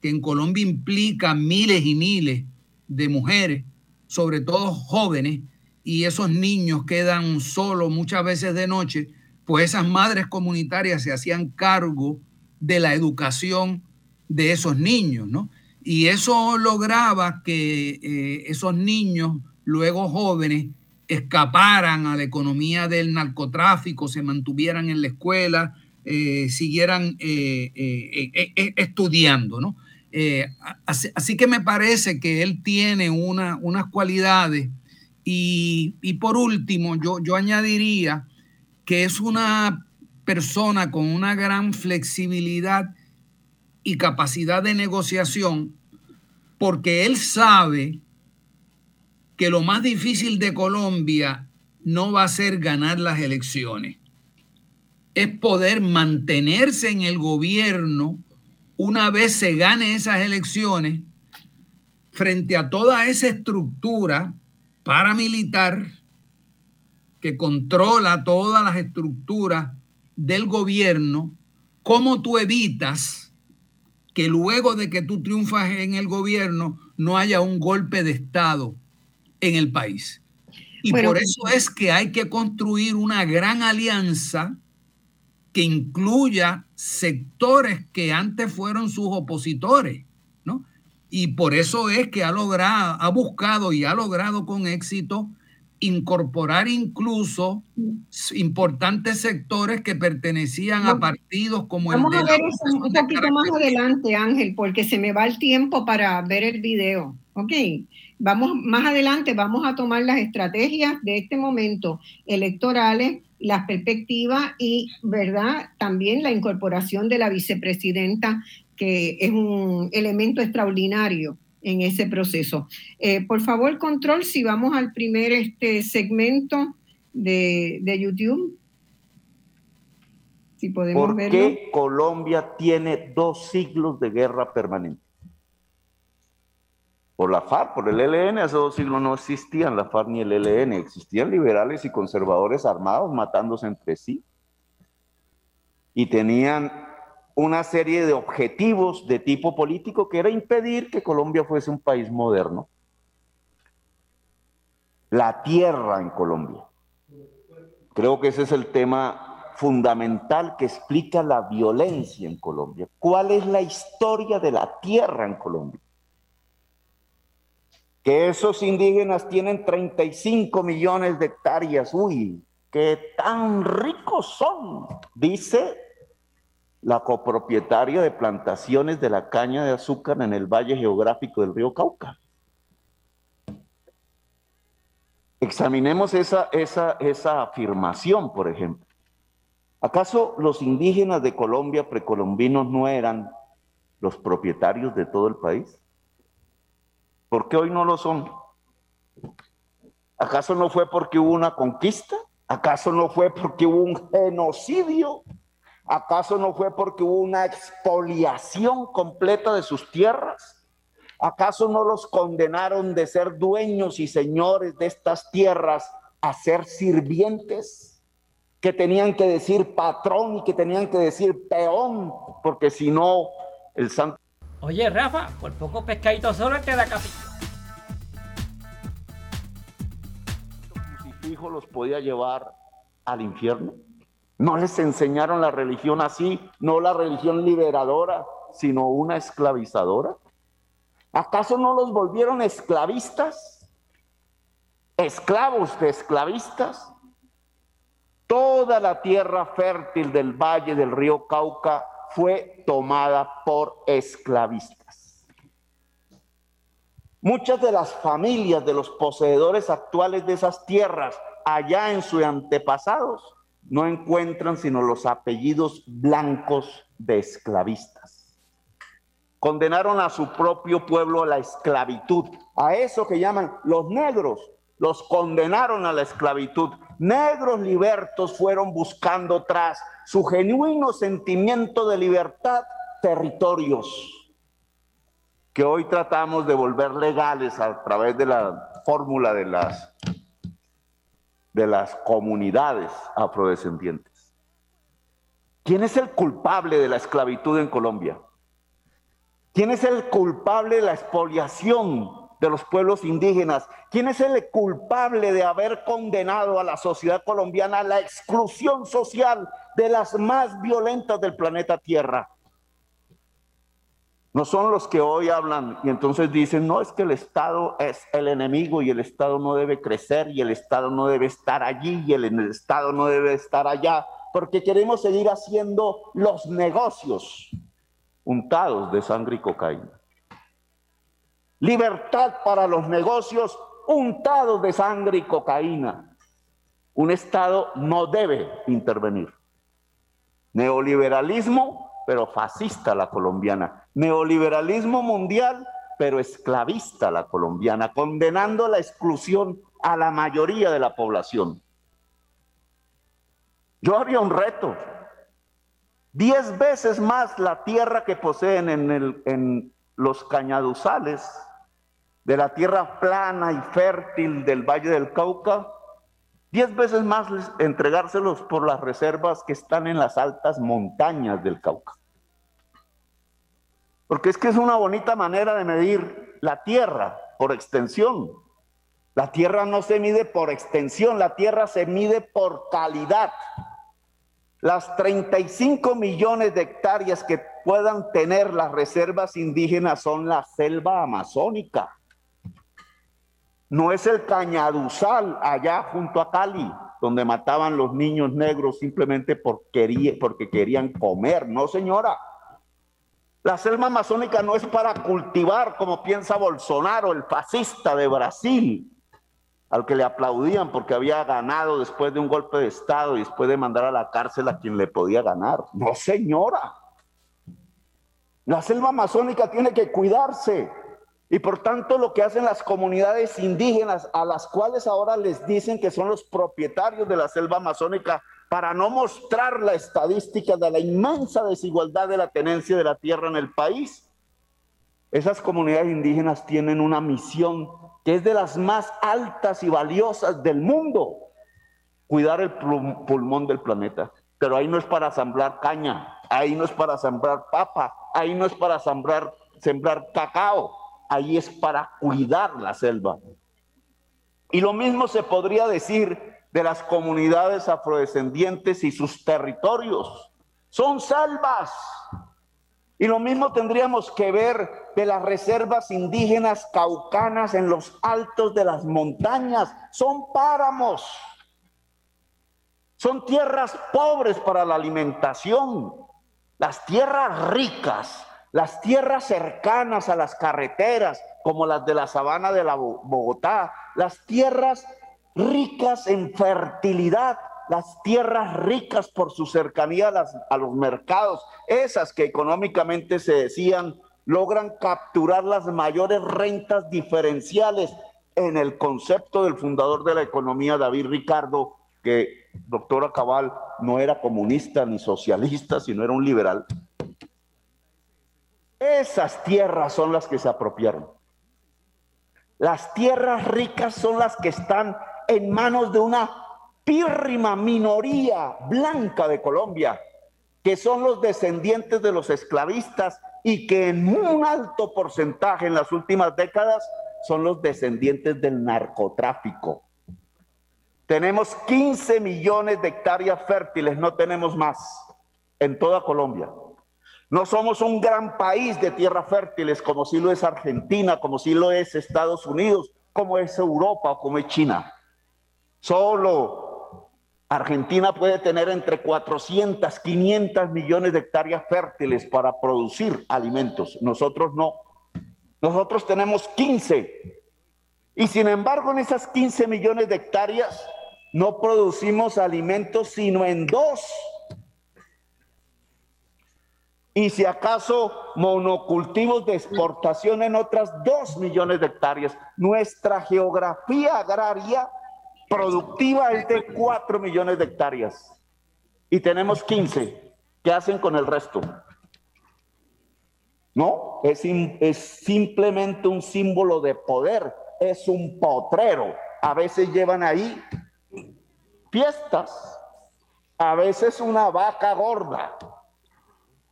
que en Colombia implica miles y miles de mujeres, sobre todo jóvenes, y esos niños quedan solos muchas veces de noche, pues esas madres comunitarias se hacían cargo de la educación de esos niños, ¿no? Y eso lograba que eh, esos niños, luego jóvenes, escaparan a la economía del narcotráfico, se mantuvieran en la escuela, eh, siguieran eh, estudiando, ¿no? Así, que me parece que él tiene una, unas cualidades y, por último, yo, yo añadiría que es una persona con una gran flexibilidad y capacidad de negociación, porque él sabe que lo más difícil de Colombia no va a ser ganar las elecciones, es poder mantenerse en el gobierno una vez se gane esas elecciones frente a toda esa estructura paramilitar que controla todas las estructuras del gobierno, ¿cómo tú evitas que luego de que tú triunfas en el gobierno no haya un golpe de Estado en el país? Y por eso es que hay que construir una gran alianza que incluya sectores que antes fueron sus opositores y por eso es que ha logrado, ha buscado y ha logrado con éxito incorporar incluso importantes sectores que pertenecían a partidos como el de Vamos a ver eso un poquito más adelante, Ángel, porque se me va el tiempo para ver el video. Ok, vamos más adelante, vamos a tomar las estrategias de este momento electorales, las perspectivas y, ¿verdad? También la incorporación de la vicepresidenta que es un elemento extraordinario en ese proceso. Eh, por favor, control, si vamos al primer este segmento de, YouTube. Si podemos ¿Por qué Colombia tiene dos siglos de guerra permanente? Por la FARC, por el ELN, hace dos siglos no existían la FARC ni el ELN, existían liberales y conservadores armados matándose entre sí. Y tenían una serie de objetivos de tipo político que era impedir que Colombia fuese un país moderno. La tierra en Colombia. Creo que ese es el tema fundamental que explica la violencia en Colombia. ¿Cuál es la historia de la tierra en Colombia? Que esos indígenas tienen 35 millones de hectáreas. Uy, qué tan ricos son, dice la copropietaria de plantaciones de la caña de azúcar en el valle geográfico del río Cauca. Examinemos esa, esa, esa afirmación, por ejemplo. ¿Acaso los indígenas de Colombia precolombinos no eran los propietarios de todo el país? ¿Por qué hoy no lo son? ¿Acaso no fue porque hubo una conquista? ¿Acaso no fue porque hubo un genocidio? ¿Acaso no fue porque hubo una expoliación completa de sus tierras? ¿Acaso no los condenaron de ser dueños y señores de estas tierras a ser sirvientes? que tenían que decir patrón y que tenían que decir peón, porque si no, el santo... Oye, Rafa, por poco pescadito solo te da casi... Si hijo los podía llevar al infierno. No les enseñaron la religión así, no la religión liberadora, sino una esclavizadora. ¿Acaso no los volvieron esclavistas? Esclavos de esclavistas. Toda la tierra fértil del valle del río Cauca fue tomada por esclavistas. Muchas de las familias de los poseedores actuales de esas tierras allá en sus antepasados no encuentran sino los apellidos blancos de esclavistas. Condenaron a su propio pueblo a la esclavitud, a eso que llaman los negros, los condenaron a la esclavitud. Negros libertos fueron buscando tras su genuino sentimiento de libertad territorios que hoy tratamos de volver legales a través de la fórmula de las de las comunidades afrodescendientes. ¿Quién es el culpable de la esclavitud en Colombia? ¿Quién es el culpable de la expoliación de los pueblos indígenas? ¿Quién es el culpable de haber condenado a la sociedad colombiana a la exclusión social de las más violentas del planeta Tierra? No son los que hoy hablan y entonces dicen, no, es que el Estado es el enemigo y el Estado no debe crecer y el Estado no debe estar allí y el, Estado no debe estar allá, porque queremos seguir haciendo los negocios untados de sangre y cocaína. Libertad para los negocios untados de sangre y cocaína. Un Estado no debe intervenir. Neoliberalismo, pero fascista la colombiana. Neoliberalismo mundial, pero esclavista la colombiana, condenando la exclusión a la mayoría de la población. Yo haría un reto. Diez veces más la tierra que poseen en, los cañaduzales de la tierra plana y fértil del Valle del Cauca, diez veces más entregárselos por las reservas que están en las altas montañas del Cauca. Porque es que es una bonita manera de medir la tierra por extensión. La tierra no se mide por extensión, la tierra se mide por calidad. Las 35 millones de hectáreas que puedan tener las reservas indígenas son la selva amazónica. No es el cañaduzal allá junto a Cali, donde mataban los niños negros simplemente porque, porque querían comer. No, señora. La selva amazónica no es para cultivar como piensa Bolsonaro, el fascista de Brasil, al que le aplaudían porque había ganado después de un golpe de Estado y después de mandar a la cárcel a quien le podía ganar. No, señora. La selva amazónica tiene que cuidarse. Y por tanto lo que hacen las comunidades indígenas, a las cuales ahora les dicen que son los propietarios de la selva amazónica, para no mostrar la estadística de la inmensa desigualdad de la tenencia de la tierra en el país. Esas comunidades indígenas tienen una misión que es de las más altas y valiosas del mundo, cuidar el pulmón del planeta. Pero ahí no es para sembrar caña, ahí no es para sembrar papa, ahí no es para sembrar, sembrar cacao, ahí es para cuidar la selva. Y lo mismo se podría decir de las comunidades afrodescendientes y sus territorios. Son salvas. Y lo mismo tendríamos que ver de las reservas indígenas caucanas en los altos de las montañas. Son páramos. Son tierras pobres para la alimentación. Las tierras ricas, las tierras cercanas a las carreteras, como las de la sabana de la Bogotá, las tierras ricas en fertilidad, las tierras ricas por su cercanía a, los mercados, esas que económicamente se decían logran capturar las mayores rentas diferenciales en el concepto del fundador de la economía, David Ricardo, que doctora Cabal no era comunista ni socialista, sino era un liberal. Esas tierras son las que se apropiaron. Las tierras ricas son las que están en manos de una pírrima minoría blanca de Colombia, que son los descendientes de los esclavistas y que en un alto porcentaje en las últimas décadas son los descendientes del narcotráfico. Tenemos 15 millones de hectáreas fértiles, no tenemos más en toda Colombia. No somos un gran país de tierras fértiles como si lo es Argentina, como si lo es Estados Unidos, como es Europa o como es China. Solo Argentina puede tener entre 400, 500 millones de hectáreas fértiles para producir alimentos. Nosotros no. Nosotros tenemos 15. Y sin embargo, en esas 15 millones de hectáreas, no producimos alimentos sino en dos. Y si acaso monocultivos de exportación en otras dos millones de hectáreas. Nuestra geografía agraria productiva es de cuatro millones de hectáreas. Y tenemos 15. ¿Qué hacen con el resto? No, es, es simplemente un símbolo de poder, es un potrero. A veces llevan ahí fiestas, a veces una vaca gorda.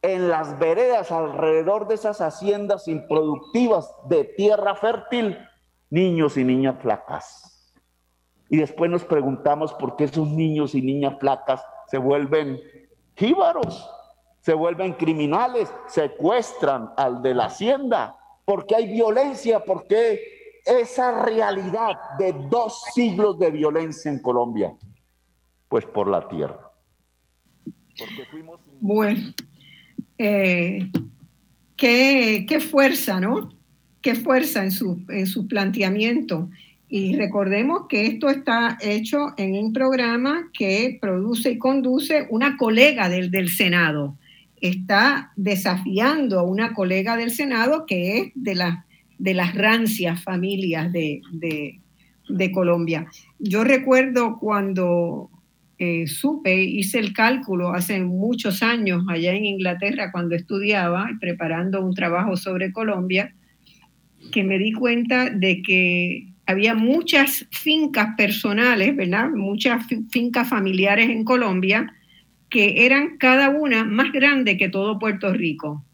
En las veredas alrededor de esas haciendas improductivas de tierra fértil, niños y niñas flacas. Y después nos preguntamos por qué esos niños y niñas flacas se vuelven jíbaros, se vuelven criminales, secuestran al de la hacienda, porque hay violencia, porque esa realidad de dos siglos de violencia en Colombia pues por la tierra. Bueno, eh, qué, fuerza, ¿no? Qué fuerza en su, en su planteamiento. Y recordemos que esto está hecho en un programa que produce y conduce una colega del, del Senado. Está desafiando a una colega del Senado que es de, la, de las rancias familias de, de Colombia. Yo recuerdo cuando eh, supe, hice el cálculo hace muchos años allá en Inglaterra cuando estudiaba preparando un trabajo sobre Colombia, que me di cuenta de que había muchas fincas personales, ¿verdad? Muchas fincas familiares en Colombia que eran cada una más grande que todo Puerto Rico.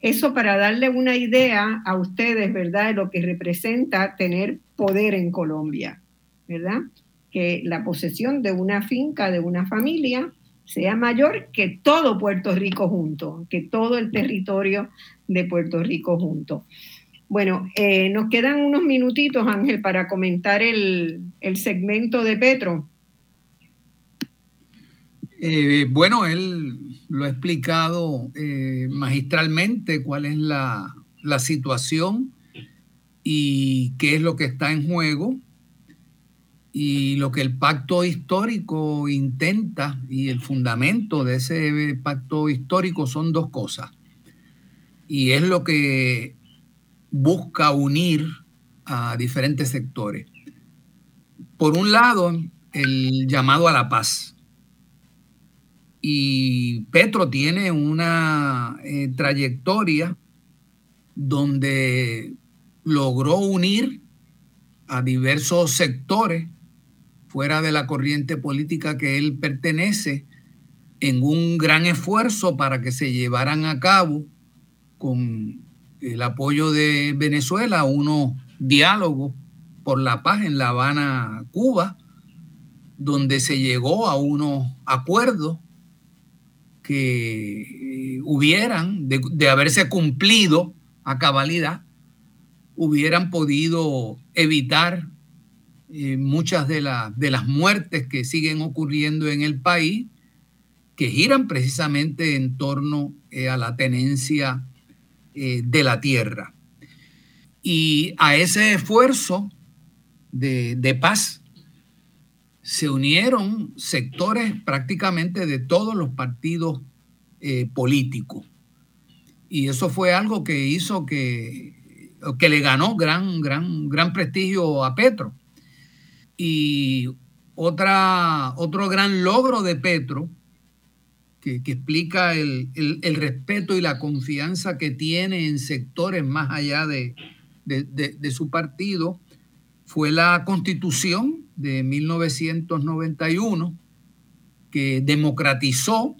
Eso para darle una idea a ustedes, ¿verdad? De lo que representa tener poder en Colombia, ¿verdad? que la posesión de una finca, de una familia, sea mayor que todo Puerto Rico junto, que todo el territorio de Puerto Rico junto. Bueno, eh, nos quedan unos minutitos, Ángel, para comentar el, segmento de Petro. Eh, bueno, él lo ha explicado eh, magistralmente cuál es la, la situación y qué es lo que está en juego y lo que el pacto histórico intenta y el fundamento de ese pacto histórico son dos cosas. Y es lo que busca unir a diferentes sectores. Por un lado, el llamado a la paz. Y Petro tiene una eh, trayectoria donde logró unir a diversos sectores fuera de la corriente política que él pertenece, en un gran esfuerzo para que se llevaran a cabo con el apoyo de Venezuela unos diálogos por la paz en La Habana, Cuba, donde se llegó a unos acuerdos que eh, hubieran, de, haberse cumplido a cabalidad, hubieran podido evitar eh, muchas de, de las muertes que siguen ocurriendo en el país, que giran precisamente en torno eh, a la tenencia eh, de la tierra. Y a ese esfuerzo de, de paz se unieron sectores prácticamente de todos los partidos políticos. Y eso fue algo que hizo que, que le ganó gran, gran, gran prestigio a Petro. Y otra, otro gran logro de Petro, que, explica el, respeto y la confianza que tiene en sectores más allá de, su partido, fue la constitución de 1991 que democratizó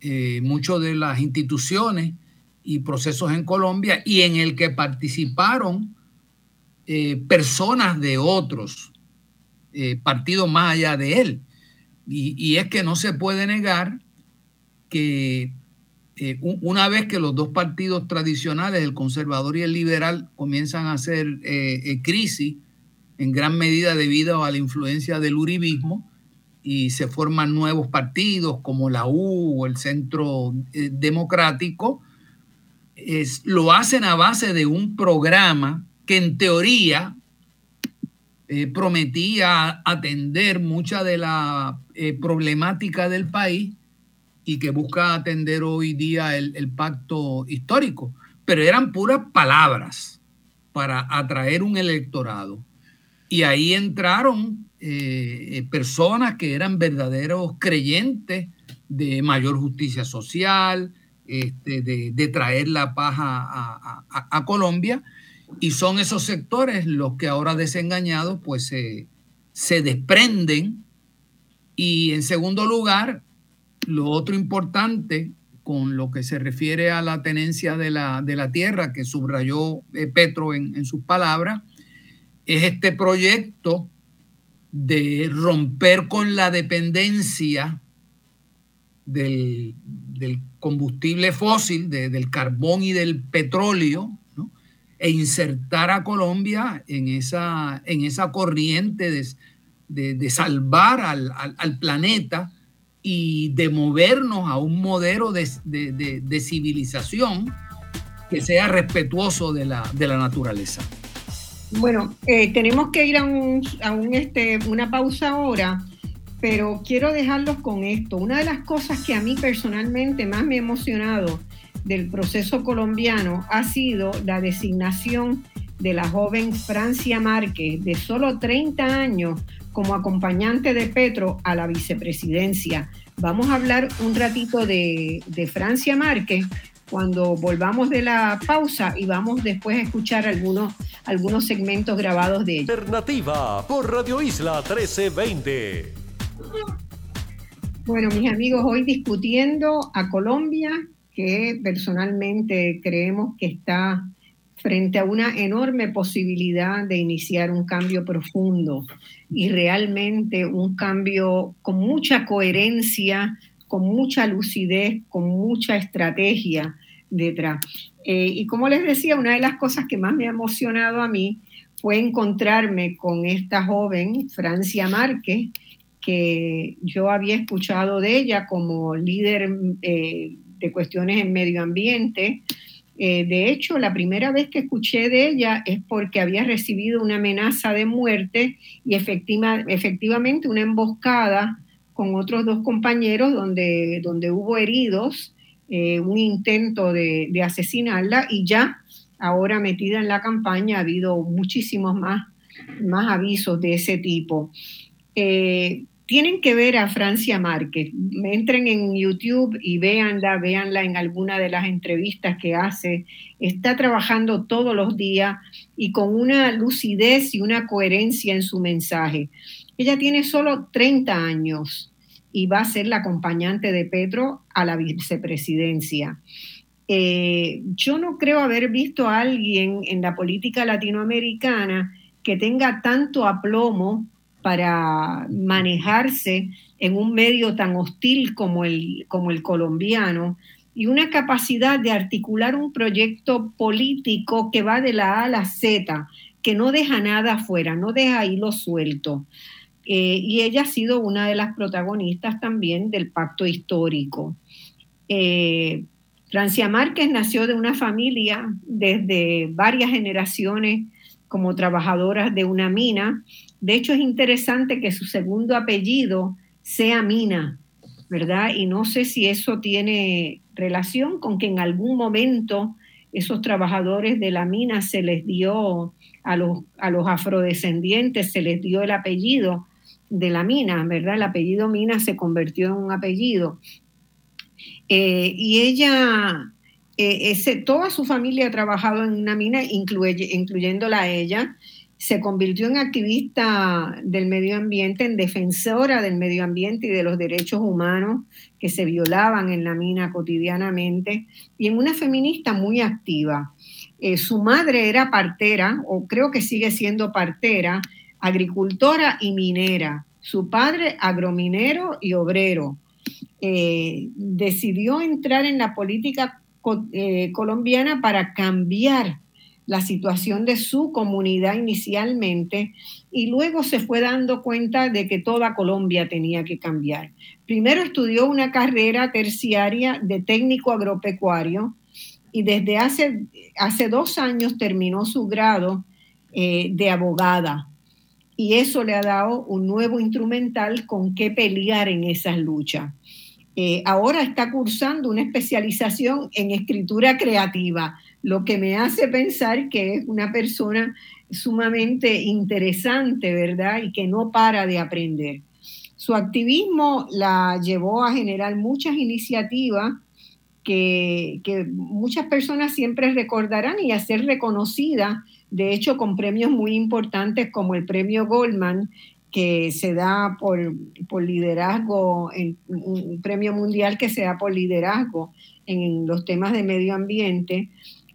eh, muchas de las instituciones y procesos en Colombia y en el que participaron eh, personas de otros eh, partidos más allá de él. Y, es que no se puede negar que eh, una vez que los dos partidos tradicionales, el conservador y el liberal, comienzan a hacer crisis, en gran medida debido a la influencia del uribismo, y se forman nuevos partidos como la U o el Centro Democrático, es, lo hacen a base de un programa que en teoría eh, prometía atender mucha de la eh, problemática del país y que busca atender hoy día el, pacto histórico. Pero eran puras palabras para atraer un electorado. Y ahí entraron eh, personas que eran verdaderos creyentes de mayor justicia social, este, de, traer la paz a, Colombia y son esos sectores los que ahora desengañados pues se desprenden y en segundo lugar lo otro importante con lo que se refiere a la tenencia de la, de la tierra que subrayó eh, Petro en, en sus palabras es este proyecto de romper con la dependencia del, combustible fósil, del carbón y del petróleo, e insertar a Colombia en esa, en esa corriente de, de, salvar al, al, planeta y de movernos a un modelo de, de civilización que sea respetuoso de la, la naturaleza. Bueno, eh, tenemos que ir a, un, a un, este, una pausa ahora pero quiero dejarlos con esto. Una de las cosas que a mí personalmente más me ha emocionado del proceso colombiano ha sido la designación de la joven Francia Márquez, de solo 30 años, como acompañante de Petro a la vicepresidencia. Vamos a hablar un ratito de, Francia Márquez cuando volvamos de la pausa y vamos después a escuchar algunos, algunos segmentos grabados de ella. Alternativa por Radio Isla 1320. Bueno, mis amigos, hoy discutiendo a Colombia, que personalmente creemos que está frente a una enorme posibilidad de iniciar un cambio profundo y realmente un cambio con mucha coherencia, con mucha lucidez, con mucha estrategia detrás. Eh, y como les decía, una de las cosas que más me ha emocionado a mí fue encontrarme con esta joven, Francia Márquez, que yo había escuchado de ella como líder eh, de cuestiones en medio ambiente. Eh, de hecho, la primera vez que escuché de ella es porque había recibido una amenaza de muerte y efectiva, efectivamente una emboscada con otros dos compañeros donde, donde hubo heridos, eh, un intento de, asesinarla y ya ahora metida en la campaña ha habido muchísimos más, más avisos de ese tipo tienen que ver a Francia Márquez. Entren en YouTube y véanla, véanla en alguna de las entrevistas que hace. Está trabajando todos los días y con una lucidez y una coherencia en su mensaje. Ella tiene solo 30 años y va a ser la acompañante de Petro a la vicepresidencia. Eh, yo no creo haber visto a alguien en la política latinoamericana que tenga tanto aplomo para manejarse en un medio tan hostil como el, como el colombiano y una capacidad de articular un proyecto político que va de la A a la Z, que no deja nada afuera, no deja hilo suelto. Eh, y ella ha sido una de las protagonistas también del pacto histórico. Eh, Francia Márquez nació de una familia desde varias generaciones como trabajadoras de una mina de hecho, es interesante que su segundo apellido sea Mina, ¿verdad? Y no sé si eso tiene relación con que en algún momento esos trabajadores de la mina se les dio, a los, a los afrodescendientes se les dio el apellido de la mina, ¿verdad? El apellido Mina se convirtió en un apellido. Eh, y ella, eh, ese, toda su familia ha trabajado en una mina, incluyéndola a ella, se convirtió en activista del medio ambiente, en defensora del medio ambiente y de los derechos humanos que se violaban en la mina cotidianamente, y en una feminista muy activa. Eh, su madre era partera, o creo que sigue siendo partera, agricultora y minera. Su padre agrominero y obrero. Eh, decidió entrar en la política eh, colombiana para cambiar la situación de su comunidad inicialmente y luego se fue dando cuenta de que toda Colombia tenía que cambiar. Primero estudió una carrera terciaria de técnico agropecuario y desde hace, hace dos años terminó su grado eh, de abogada. Y eso le ha dado un nuevo instrumental con qué pelear en esas luchas. Eh, ahora está cursando una especialización en escritura creativa, lo que me hace pensar que es una persona sumamente interesante, ¿verdad? Y que no para de aprender. Su activismo la llevó a generar muchas iniciativas que, muchas personas siempre recordarán y a ser reconocida, de hecho, con premios muy importantes como el premio Goldman, que se da por, liderazgo, en, un premio mundial que se da por liderazgo en los temas de medio ambiente,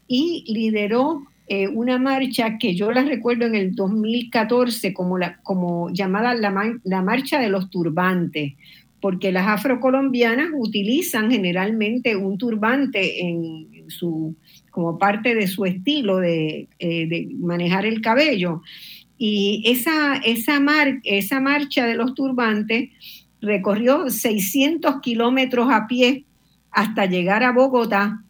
y lideró eh, una marcha que yo la recuerdo en el 2014 como, la, como llamada la, la Marcha de los Turbantes, porque las afrocolombianas utilizan generalmente un turbante en su, como parte de su estilo de, eh, de manejar el cabello. Y esa, esa, esa marcha de los turbantes recorrió 600 kilómetros a pie hasta llegar a Bogotá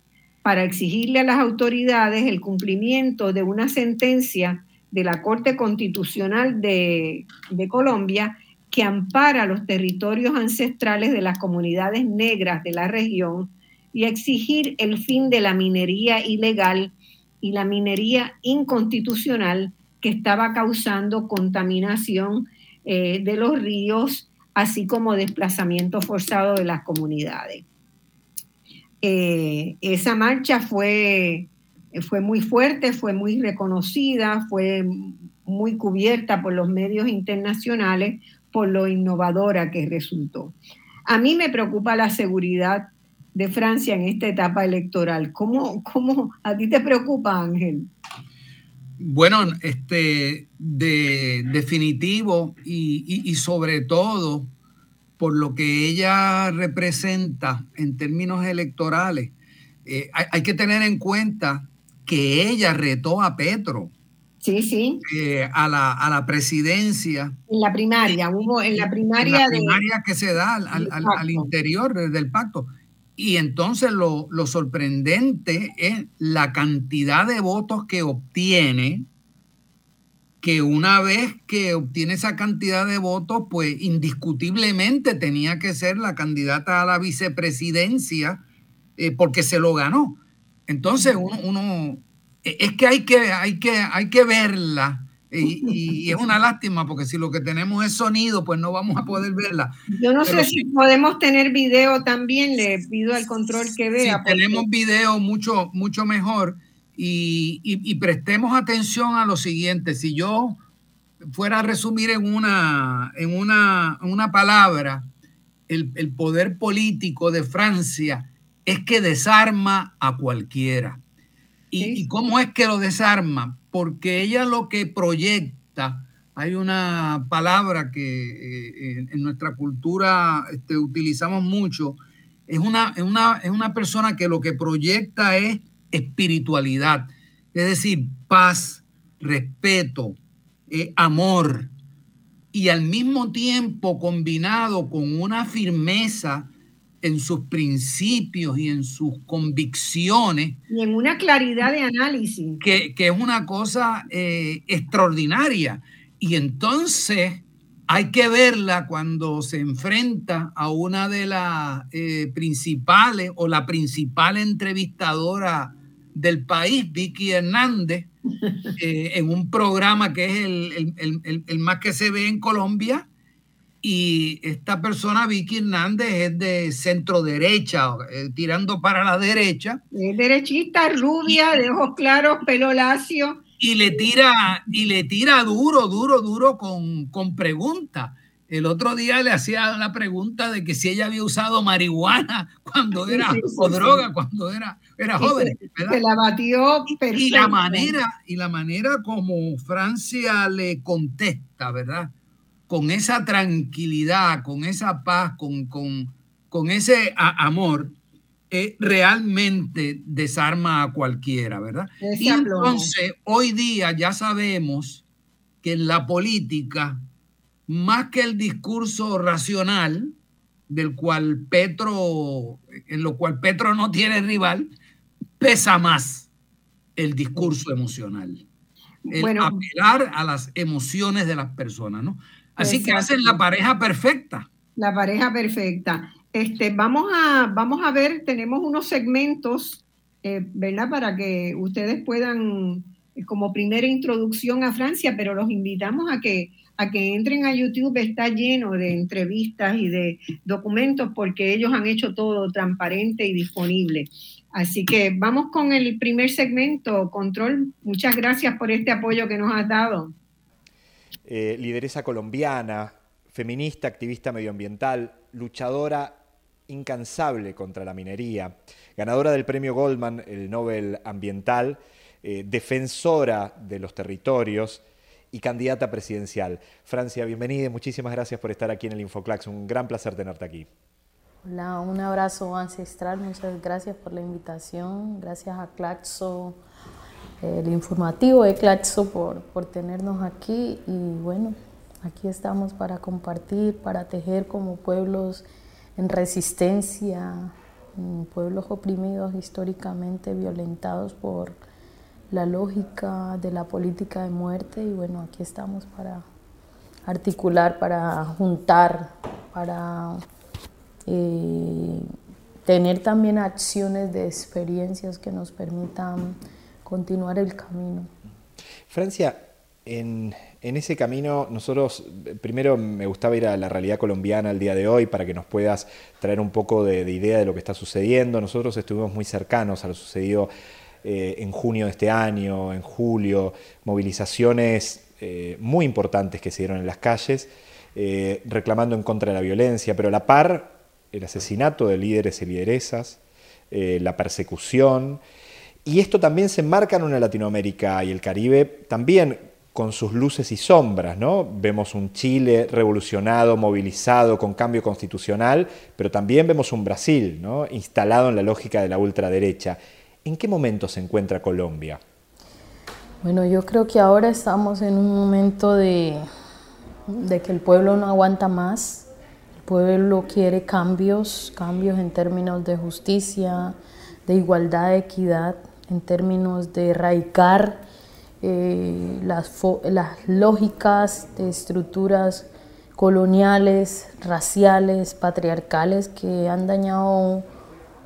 para exigirle a las autoridades el cumplimiento de una sentencia de la Corte Constitucional de, Colombia que ampara los territorios ancestrales de las comunidades negras de la región y exigir el fin de la minería ilegal y la minería inconstitucional que estaba causando contaminación eh, de los ríos, así como desplazamiento forzado de las comunidades. Eh, esa marcha fue, fue muy fuerte, fue muy reconocida, fue muy cubierta por los medios internacionales, por lo innovadora que resultó. A mí me preocupa la seguridad de Francia en esta etapa electoral. ¿Cómo, cómo a ti te preocupa, Ángel? Bueno, este, de definitivo y, sobre todo por lo que ella representa en términos electorales, eh, hay, que tener en cuenta que ella retó a Petro Sí, sí. Eh, a, la, a, la, presidencia. En la primaria, hubo en la primaria. En la primaria que se da al, al, interior del pacto. Y entonces lo, lo, sorprendente es la cantidad de votos que obtiene, que una vez que obtiene esa cantidad de votos, pues indiscutiblemente tenía que ser la candidata a la vicepresidencia eh, porque se lo ganó. Entonces uno, uno e, es que hay que, hay que, hay que verla. Y, es una lástima porque si lo que tenemos es sonido, pues no vamos a poder verla. Yo no sé si podemos tener video también, le pido al control que vea. Si tenemos video mucho, mucho mejor y, prestemos atención a lo siguiente. Si yo fuera a resumir en una, en una, una palabra, el, el poder político de Francia es que desarma a cualquiera. ¿Y, cómo es que lo desarma? Porque ella lo que proyecta, hay una palabra que eh, en nuestra cultura este, utilizamos mucho, es una, es, una, es una persona que lo que proyecta es espiritualidad, es decir, paz, respeto, eh, amor, y al mismo tiempo combinado con una firmeza en sus principios y en sus convicciones. Y en una claridad de análisis. Que, es una cosa eh, extraordinaria. Y entonces hay que verla cuando se enfrenta a una de las eh, principales o la principal entrevistadora del país, Vicky Hernández, eh, en un programa que es el, el más que se ve en Colombia, y esta persona, Vicky Hernández, es de centro derecha, eh, tirando para la derecha. Es derechista, rubia, de ojos claros, pelo lacio, y le tira, y le tira duro, duro, duro con, con preguntas. El otro día le hacía la pregunta de que si ella había usado marihuana cuando era, o droga cuando era, era joven. Se la batió Y la manera, y la manera como Francia le contesta, ¿verdad? Con esa tranquilidad, con esa paz, con, con, con ese amor, eh, realmente desarma a cualquiera, ¿verdad? y entonces, hoy día ya sabemos que en la política más que el discurso racional, del cual Petro, en lo cual Petro no tiene rival, pesa más el discurso emocional. El apelar a las emociones de las personas, ¿no? Así que hacen la pareja perfecta. La pareja perfecta. Este, vamos, a, vamos a ver, tenemos unos segmentos, eh, ¿verdad? Para que ustedes puedan, como primera introducción a Francia, pero los invitamos a que a que entren a YouTube, está lleno de entrevistas y de documentos porque ellos han hecho todo transparente y disponible. Así que vamos con el primer segmento, Control. Muchas gracias por este apoyo que nos has dado. Eh, lideresa colombiana, feminista, activista medioambiental, luchadora incansable contra la minería, ganadora del premio Goldman, el Nobel Ambiental, eh, defensora de los territorios, y candidata presidencial. Francia, bienvenida y muchísimas gracias por estar aquí en el Infoclax. Un gran placer tenerte aquí. Hola, un abrazo ancestral, muchas gracias por la invitación, gracias a Claxo, el informativo de Claxo por, por tenernos aquí. Y bueno, aquí estamos para compartir, para tejer como pueblos en resistencia, pueblos oprimidos históricamente, violentados por la lógica de la política de muerte. Y bueno, aquí estamos para articular, para juntar, para eh, tener también acciones de experiencias que nos permitan continuar el camino. Francia, en, ese camino nosotros, primero me gustaba ir a la realidad colombiana el día de hoy para que nos puedas traer un poco de, de idea de lo que está sucediendo. Nosotros estuvimos muy cercanos a lo sucedido eh, en junio de este año, en julio, movilizaciones eh, muy importantes que se dieron en las calles, eh, reclamando en contra de la violencia, pero a la par el asesinato de líderes y lideresas, la persecución, y esto también se enmarca en una Latinoamérica y el Caribe también con sus luces y sombras, ¿no? Vemos un Chile revolucionado, movilizado, con cambio constitucional, pero también vemos un Brasil, ¿no? Instalado en la lógica de la ultraderecha. ¿En qué momento se encuentra Colombia? Bueno, yo creo que ahora estamos en un momento de, que el pueblo no aguanta más, pueblo quiere cambios, cambios en términos de justicia, de igualdad, de equidad, en términos de erradicar eh, las, las lógicas de estructuras coloniales, raciales, patriarcales que han dañado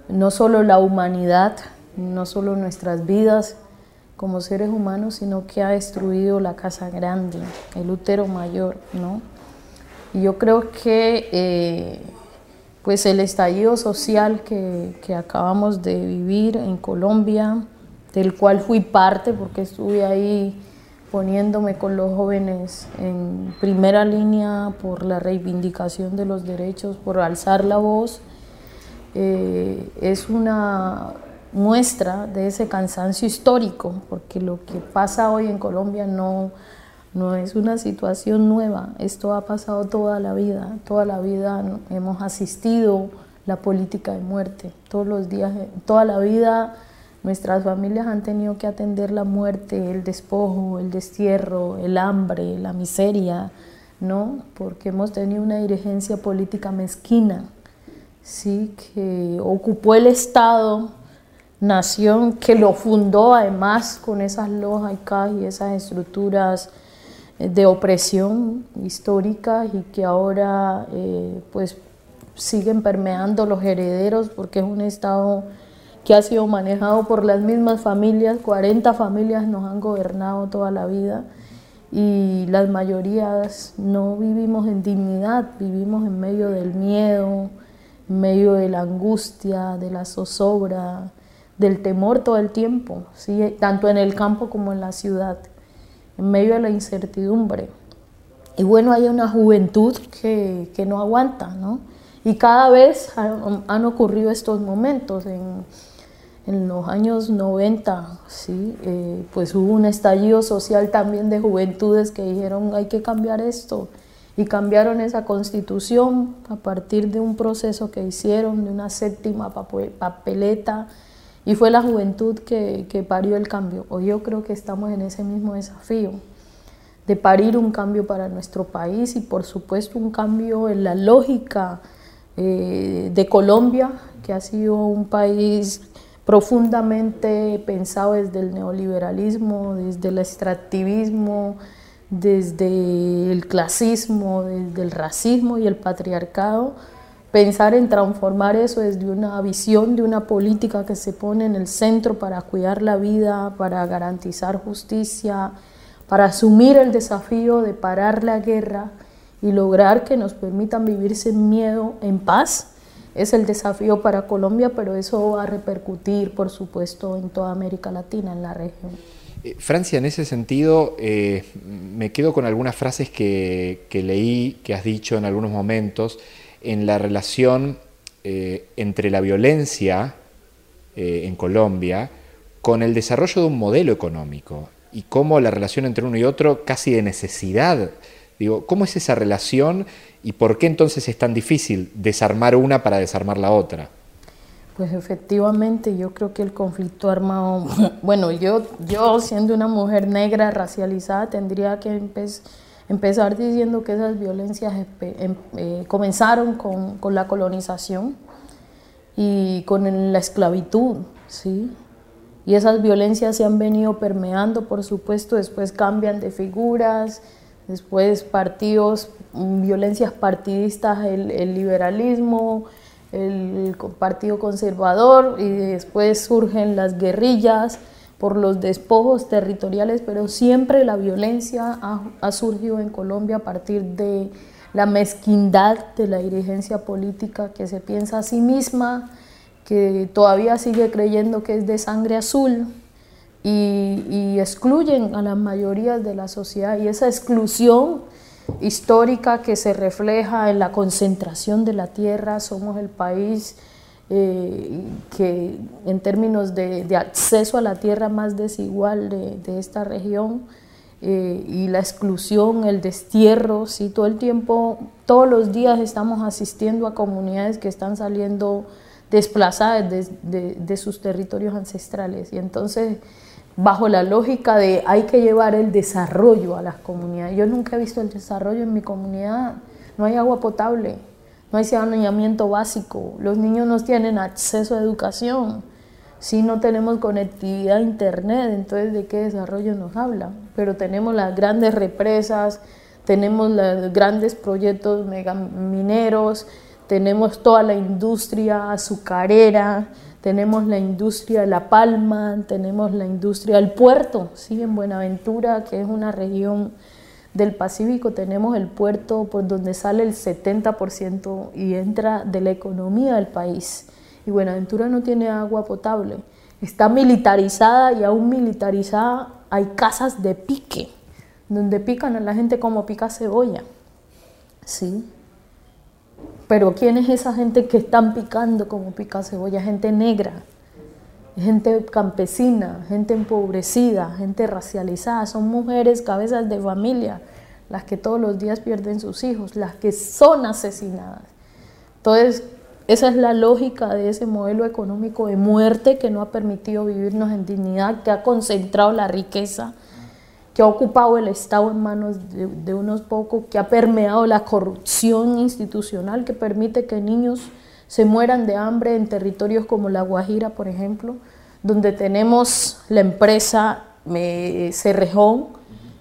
no solo la humanidad, no solo nuestras vidas como seres humanos, sino que ha destruido la casa grande, el útero mayor, ¿no? Yo creo que eh, pues el estallido social que, que, acabamos de vivir en Colombia, del cual fui parte porque estuve ahí poniéndome con los jóvenes en primera línea por la reivindicación de los derechos, por alzar la voz, eh, es una muestra de ese cansancio histórico, porque lo que pasa hoy en Colombia no, no es una situación nueva, esto ha pasado toda la vida, toda la vida hemos asistido la política de muerte, todos los días, toda la vida nuestras familias han tenido que atender la muerte, el despojo, el destierro, el hambre, la miseria, ¿no? Porque hemos tenido una dirigencia política mezquina, sí, que ocupó el Estado nación que lo fundó además con esas lógicas y esas estructuras de opresión histórica y que ahora eh, pues siguen permeando los herederos porque es un estado que ha sido manejado por las mismas familias, 40 familias nos han gobernado toda la vida y las mayorías no vivimos en dignidad, vivimos en medio del miedo, en medio de la angustia, de la zozobra, del temor todo el tiempo, ¿sí? tanto en el campo como en la ciudad, en medio de la incertidumbre. Y bueno, hay una juventud que, que no aguanta, ¿no? Y cada vez han, han ocurrido estos momentos. En, en, los años 90, ¿sí? Eh, pues hubo un estallido social también de juventudes que dijeron hay que cambiar esto. Y cambiaron esa constitución a partir de un proceso que hicieron, de una séptima papeleta, y fue la juventud que, que parió el cambio. Hoy yo creo que estamos en ese mismo desafío de parir un cambio para nuestro país y por supuesto un cambio en la lógica eh, de Colombia, que ha sido un país profundamente pensado desde el neoliberalismo, desde el extractivismo, desde el clasismo, desde el racismo y el patriarcado, pensar en transformar eso desde una visión de una política que se pone en el centro para cuidar la vida, para garantizar justicia, para asumir el desafío de parar la guerra y lograr que nos permitan vivir sin miedo, en paz, es el desafío para Colombia, pero eso va a repercutir, por supuesto, en toda América Latina, en la región. Eh, Francia, en ese sentido, eh, me quedo con algunas frases que, leí, que has dicho en algunos momentos, en la relación eh, entre la violencia en Colombia con el desarrollo de un modelo económico y cómo la relación entre uno y otro casi de necesidad. Digo, ¿cómo es esa relación y por qué entonces es tan difícil desarmar una para desarmar la otra? Pues efectivamente, yo creo que el conflicto armado, bueno, yo, yo siendo una mujer negra racializada tendría que empezar diciendo que esas violencias em, eh, comenzaron con, con, la colonización y con la esclavitud, ¿sí? Y esas violencias se han venido permeando, por supuesto, después cambian de figuras, después partidos, mm, violencias partidistas, el, el liberalismo, el Partido Conservador y después surgen las guerrillas por los despojos territoriales, pero siempre la violencia ha, surgido en Colombia a partir de la mezquindad de la dirigencia política que se piensa a sí misma, que todavía sigue creyendo que es de sangre azul y, y excluyen a las mayorías de la sociedad y esa exclusión histórica que se refleja en la concentración de la tierra. Somos el país eh, que en términos de, acceso a la tierra más desigual de, esta región eh, y la exclusión, el destierro, ¿sí? todo el tiempo, todos los días estamos asistiendo a comunidades que están saliendo desplazadas de, de, de sus territorios ancestrales. Y entonces bajo la lógica de hay que llevar el desarrollo a las comunidades. Yo nunca he visto el desarrollo en mi comunidad. No hay agua potable, no hay saneamiento básico, los niños no tienen acceso a educación, si no tenemos conectividad a internet, entonces de qué desarrollo nos habla. Pero tenemos las grandes represas, tenemos los grandes proyectos megamineros, tenemos toda la industria azucarera, tenemos la industria de La Palma, tenemos la industria del puerto, ¿sí? en Buenaventura, que es una región del Pacífico, tenemos el puerto por donde sale el 70% y entra de la economía del país. Y Buenaventura no tiene agua potable, está militarizada y aún militarizada hay casas de pique, donde pican a la gente como pica cebolla. ¿sí? Pero ¿quién es esa gente que están picando como pica cebolla? Gente negra, gente campesina, gente empobrecida, gente racializada. Son mujeres, cabezas de familia, las que todos los días pierden sus hijos, las que son asesinadas. Entonces, esa es la lógica de ese modelo económico de muerte que no ha permitido vivirnos en dignidad, que ha concentrado la riqueza que ha ocupado el Estado en manos de, unos pocos, que ha permeado la corrupción institucional que permite que niños se mueran de hambre en territorios como La Guajira, por ejemplo, donde tenemos la empresa eh, Cerrejón,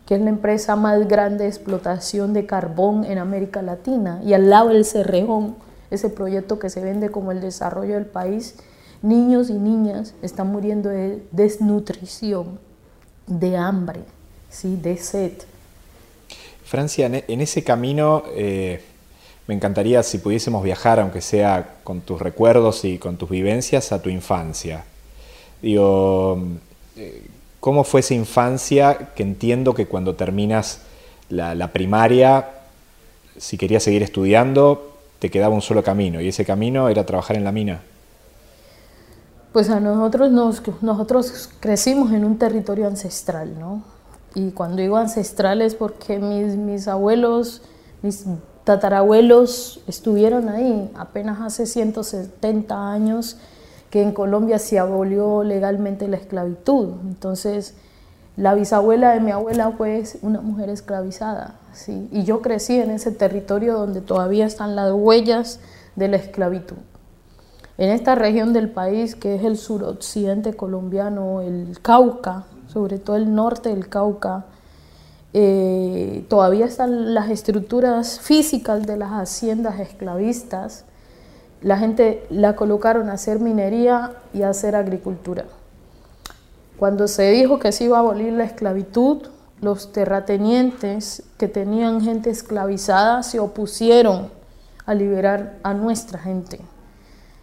que es la empresa más grande de explotación de carbón en América Latina, y al lado del Cerrejón, ese proyecto que se vende como el desarrollo del país, niños y niñas están muriendo de desnutrición, de hambre. ¿sí? de sed. Francia, en ese camino eh, me encantaría si pudiésemos viajar, aunque sea con tus recuerdos y con tus vivencias, a tu infancia. Digo, ¿cómo fue esa infancia que entiendo que cuando terminas la, la primaria, si querías seguir estudiando, te quedaba un solo camino y ese camino era trabajar en la mina? Pues a nosotros nos, nosotros crecimos en un territorio ancestral, ¿no? Y cuando digo ancestral es porque mis, mis abuelos, mis tatarabuelos estuvieron ahí apenas hace 170 años que en Colombia se abolió legalmente la esclavitud. Entonces, la bisabuela de mi abuela fue una mujer esclavizada. Y yo crecí en ese territorio donde todavía están las huellas de la esclavitud. En esta región del país, que es el suroccidente colombiano, el Cauca, sobre todo el norte del Cauca, eh, todavía están las estructuras físicas de las haciendas esclavistas. La gente la colocaron a hacer minería y a hacer agricultura. Cuando se dijo que se iba a abolir la esclavitud, los terratenientes que tenían gente esclavizada se opusieron a liberar a nuestra gente.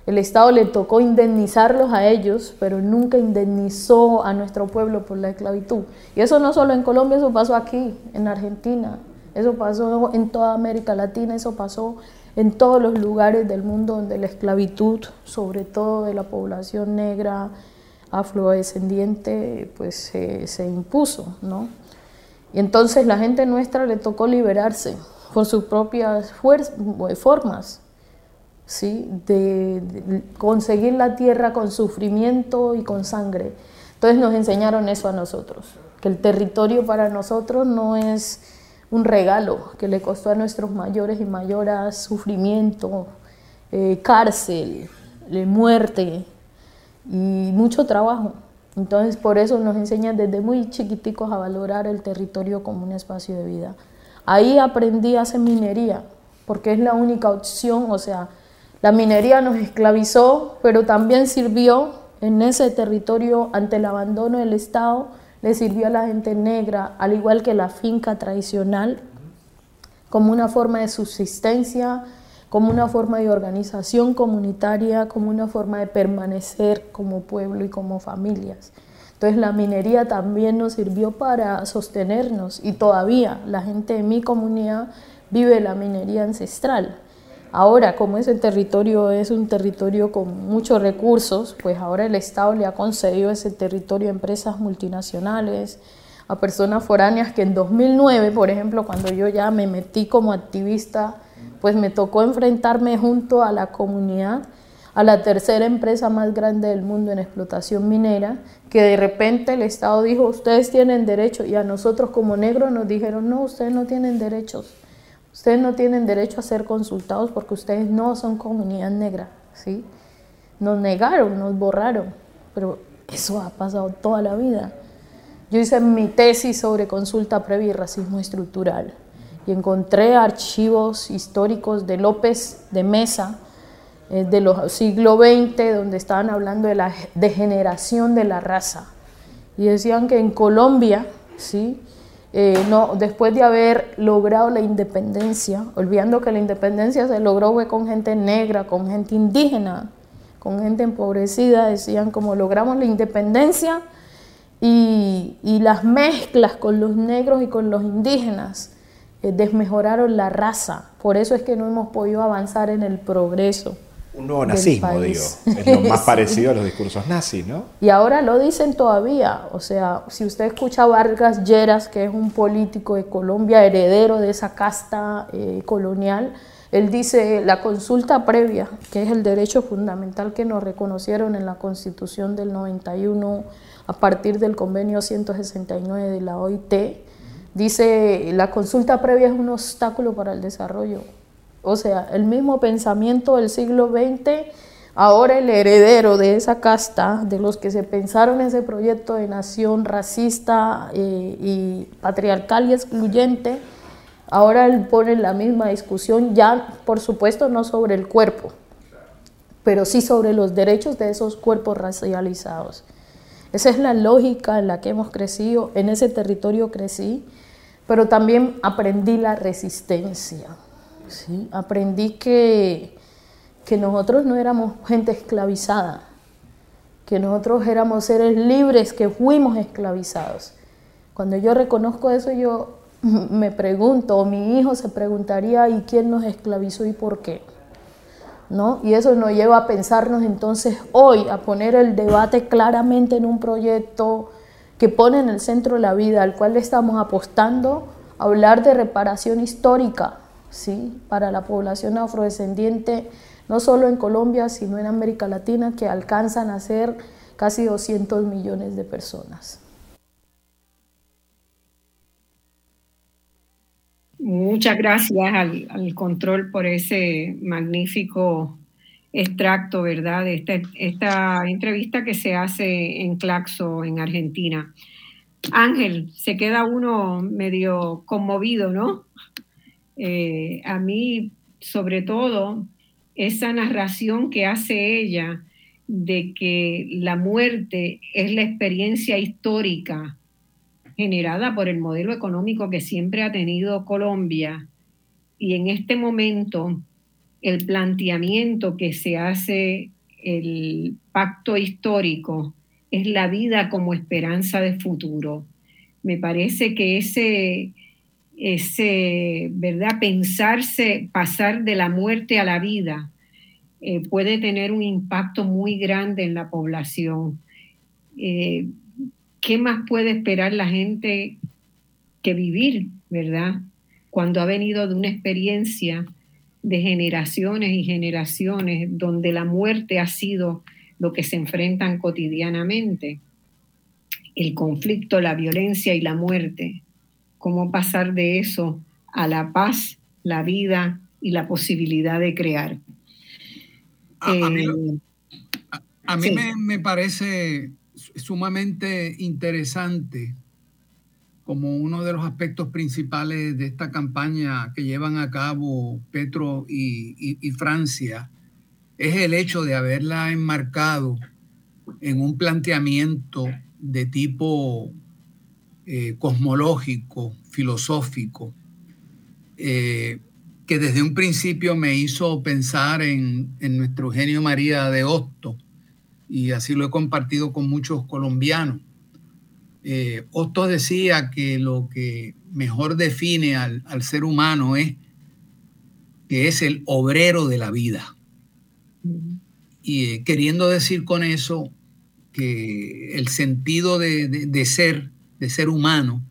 El Estado le tocó indemnizarlos a ellos, pero nunca indemnizó a nuestro pueblo por la esclavitud. Y eso no solo en Colombia, eso pasó aquí, en Argentina, eso pasó en toda América Latina, eso pasó en todos los lugares del mundo donde la esclavitud, sobre todo de la población negra, afrodescendiente, pues se, impuso, ¿no? Y entonces la gente nuestra le tocó liberarse por sus propias formas ¿sí? De, conseguir la tierra con sufrimiento y con sangre. Entonces nos enseñaron eso a nosotros, que el territorio para nosotros no es un regalo que le costó a nuestros mayores y mayoras sufrimiento, eh, cárcel, muerte y mucho trabajo. Entonces por eso nos enseñan desde muy chiquiticos a valorar el territorio como un espacio de vida. Ahí aprendí a hacer minería, porque es la única opción, o sea, la minería nos esclavizó, pero también sirvió en ese territorio ante el abandono del Estado, le sirvió a la gente negra, al igual que la finca tradicional, como una forma de subsistencia, como una forma de organización comunitaria, como una forma de permanecer como pueblo y como familias. Entonces la minería también nos sirvió para sostenernos y todavía la gente de mi comunidad vive la minería ancestral. Ahora, como ese territorio es un territorio con muchos recursos, pues ahora el Estado le ha concedido ese territorio a empresas multinacionales, a personas foráneas que en 2009, por ejemplo, cuando yo ya me metí como activista, pues me tocó enfrentarme junto a la comunidad a la tercera empresa más grande del mundo en explotación minera, que de repente el Estado dijo, ustedes tienen derecho, y a nosotros como negros nos dijeron, no, ustedes no tienen derechos. Ustedes no tienen derecho a ser consultados porque ustedes no son comunidad negra, ¿sí? Nos negaron, nos borraron, pero eso ha pasado toda la vida. Yo hice mi tesis sobre consulta previa y racismo estructural y encontré archivos históricos de López de Mesa eh, de los siglo XX donde estaban hablando de la degeneración de la raza y decían que en Colombia, ¿sí? Eh, no, después de haber logrado la independencia, olvidando que la independencia se logró con gente negra, con gente indígena, con gente empobrecida, decían como logramos la independencia y, las mezclas con los negros y con los indígenas eh, desmejoraron la raza. Por eso es que no hemos podido avanzar en el progreso un nuevo nazismo, digo. Es lo más parecido a los discursos nazis, ¿no? Y ahora lo dicen todavía. O sea, si usted escucha a Vargas Lleras, que es un político de Colombia, heredero de esa casta eh, colonial, él dice la consulta previa, que es el derecho fundamental que nos reconocieron en la Constitución del 91 a partir del convenio 169 de la OIT, dice la consulta previa es un obstáculo para el desarrollo o sea, el mismo pensamiento del siglo XX, ahora el heredero de esa casta, de los que se pensaron ese proyecto de nación racista eh, y patriarcal y excluyente, ahora él pone la misma discusión, ya por supuesto no sobre el cuerpo, pero sí sobre los derechos de esos cuerpos racializados. Esa es la lógica en la que hemos crecido, en ese territorio crecí, pero también aprendí la resistencia. Aprendí que, que nosotros no éramos gente esclavizada, que nosotros éramos seres libres, que fuimos esclavizados. Cuando yo reconozco eso, yo me pregunto, o mi hijo se preguntaría, ¿y quién nos esclavizó y por qué? ¿No? Y eso nos lleva a pensarnos entonces hoy, a poner el debate claramente en un proyecto que pone en el centro la vida, al cual le estamos apostando, a hablar de reparación histórica, ¿sí? Para la población afrodescendiente no solo en Colombia, sino en América Latina, que alcanzan a ser casi 200 millones de personas. Muchas gracias al, control por ese magnífico extracto, ¿verdad? De esta, esta entrevista que se hace en Claxo, en Argentina. Ángel, se queda uno medio conmovido, ¿no? Eh, a mí, sobre todo, esa narración que hace ella de que la muerte es la experiencia histórica generada por el modelo económico que siempre ha tenido Colombia y en este momento el planteamiento que se hace el pacto histórico es la vida como esperanza de futuro. Me parece que ese, ese, ¿verdad? Pensarse, pasar de la muerte a la vida, eh, puede tener un impacto muy grande en la población. Eh, ¿Qué más puede esperar la gente que vivir, verdad? Cuando ha venido de una experiencia de generaciones y generaciones donde la muerte ha sido lo que se enfrentan cotidianamente. El conflicto, la violencia y la muerte cómo pasar de eso a la paz, la vida y la posibilidad de crear. A, mí, eh, me, parece sumamente interesante como uno de los aspectos principales de esta campaña que llevan a cabo Petro y, Francia es el hecho de haberla enmarcado en un planteamiento de tipo eh, cosmológico, filosófico, eh, que desde un principio me hizo pensar en, nuestro Eugenio María de Hosto, y así lo he compartido con muchos colombianos. Eh, Hosto decía que lo que mejor define al, ser humano es que es el obrero de la vida. Y queriendo decir con eso que el sentido de ser de ser humano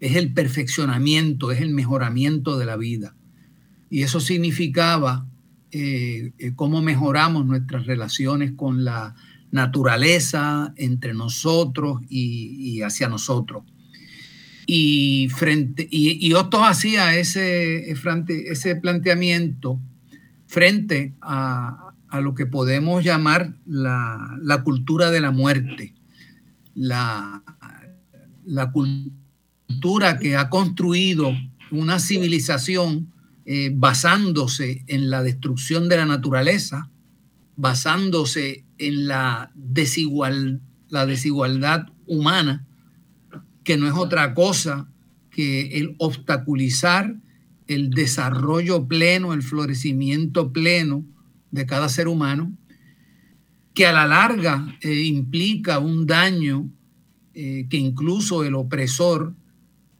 es el perfeccionamiento, es el mejoramiento de la vida. Y eso significaba eh, eh, cómo mejoramos nuestras relaciones con la naturaleza, entre nosotros y, hacia nosotros. Y, frente, y, Otto hacía ese, ese planteamiento frente a, lo que podemos llamar la, la cultura de la muerte, la, la cultura que ha construido una civilización eh, basándose en la destrucción de la naturaleza, basándose en la, desigual, la desigualdad humana, que no es otra cosa que el obstaculizar el desarrollo pleno, el florecimiento pleno de cada ser humano, que a la larga eh, implica un daño eh, que incluso el opresor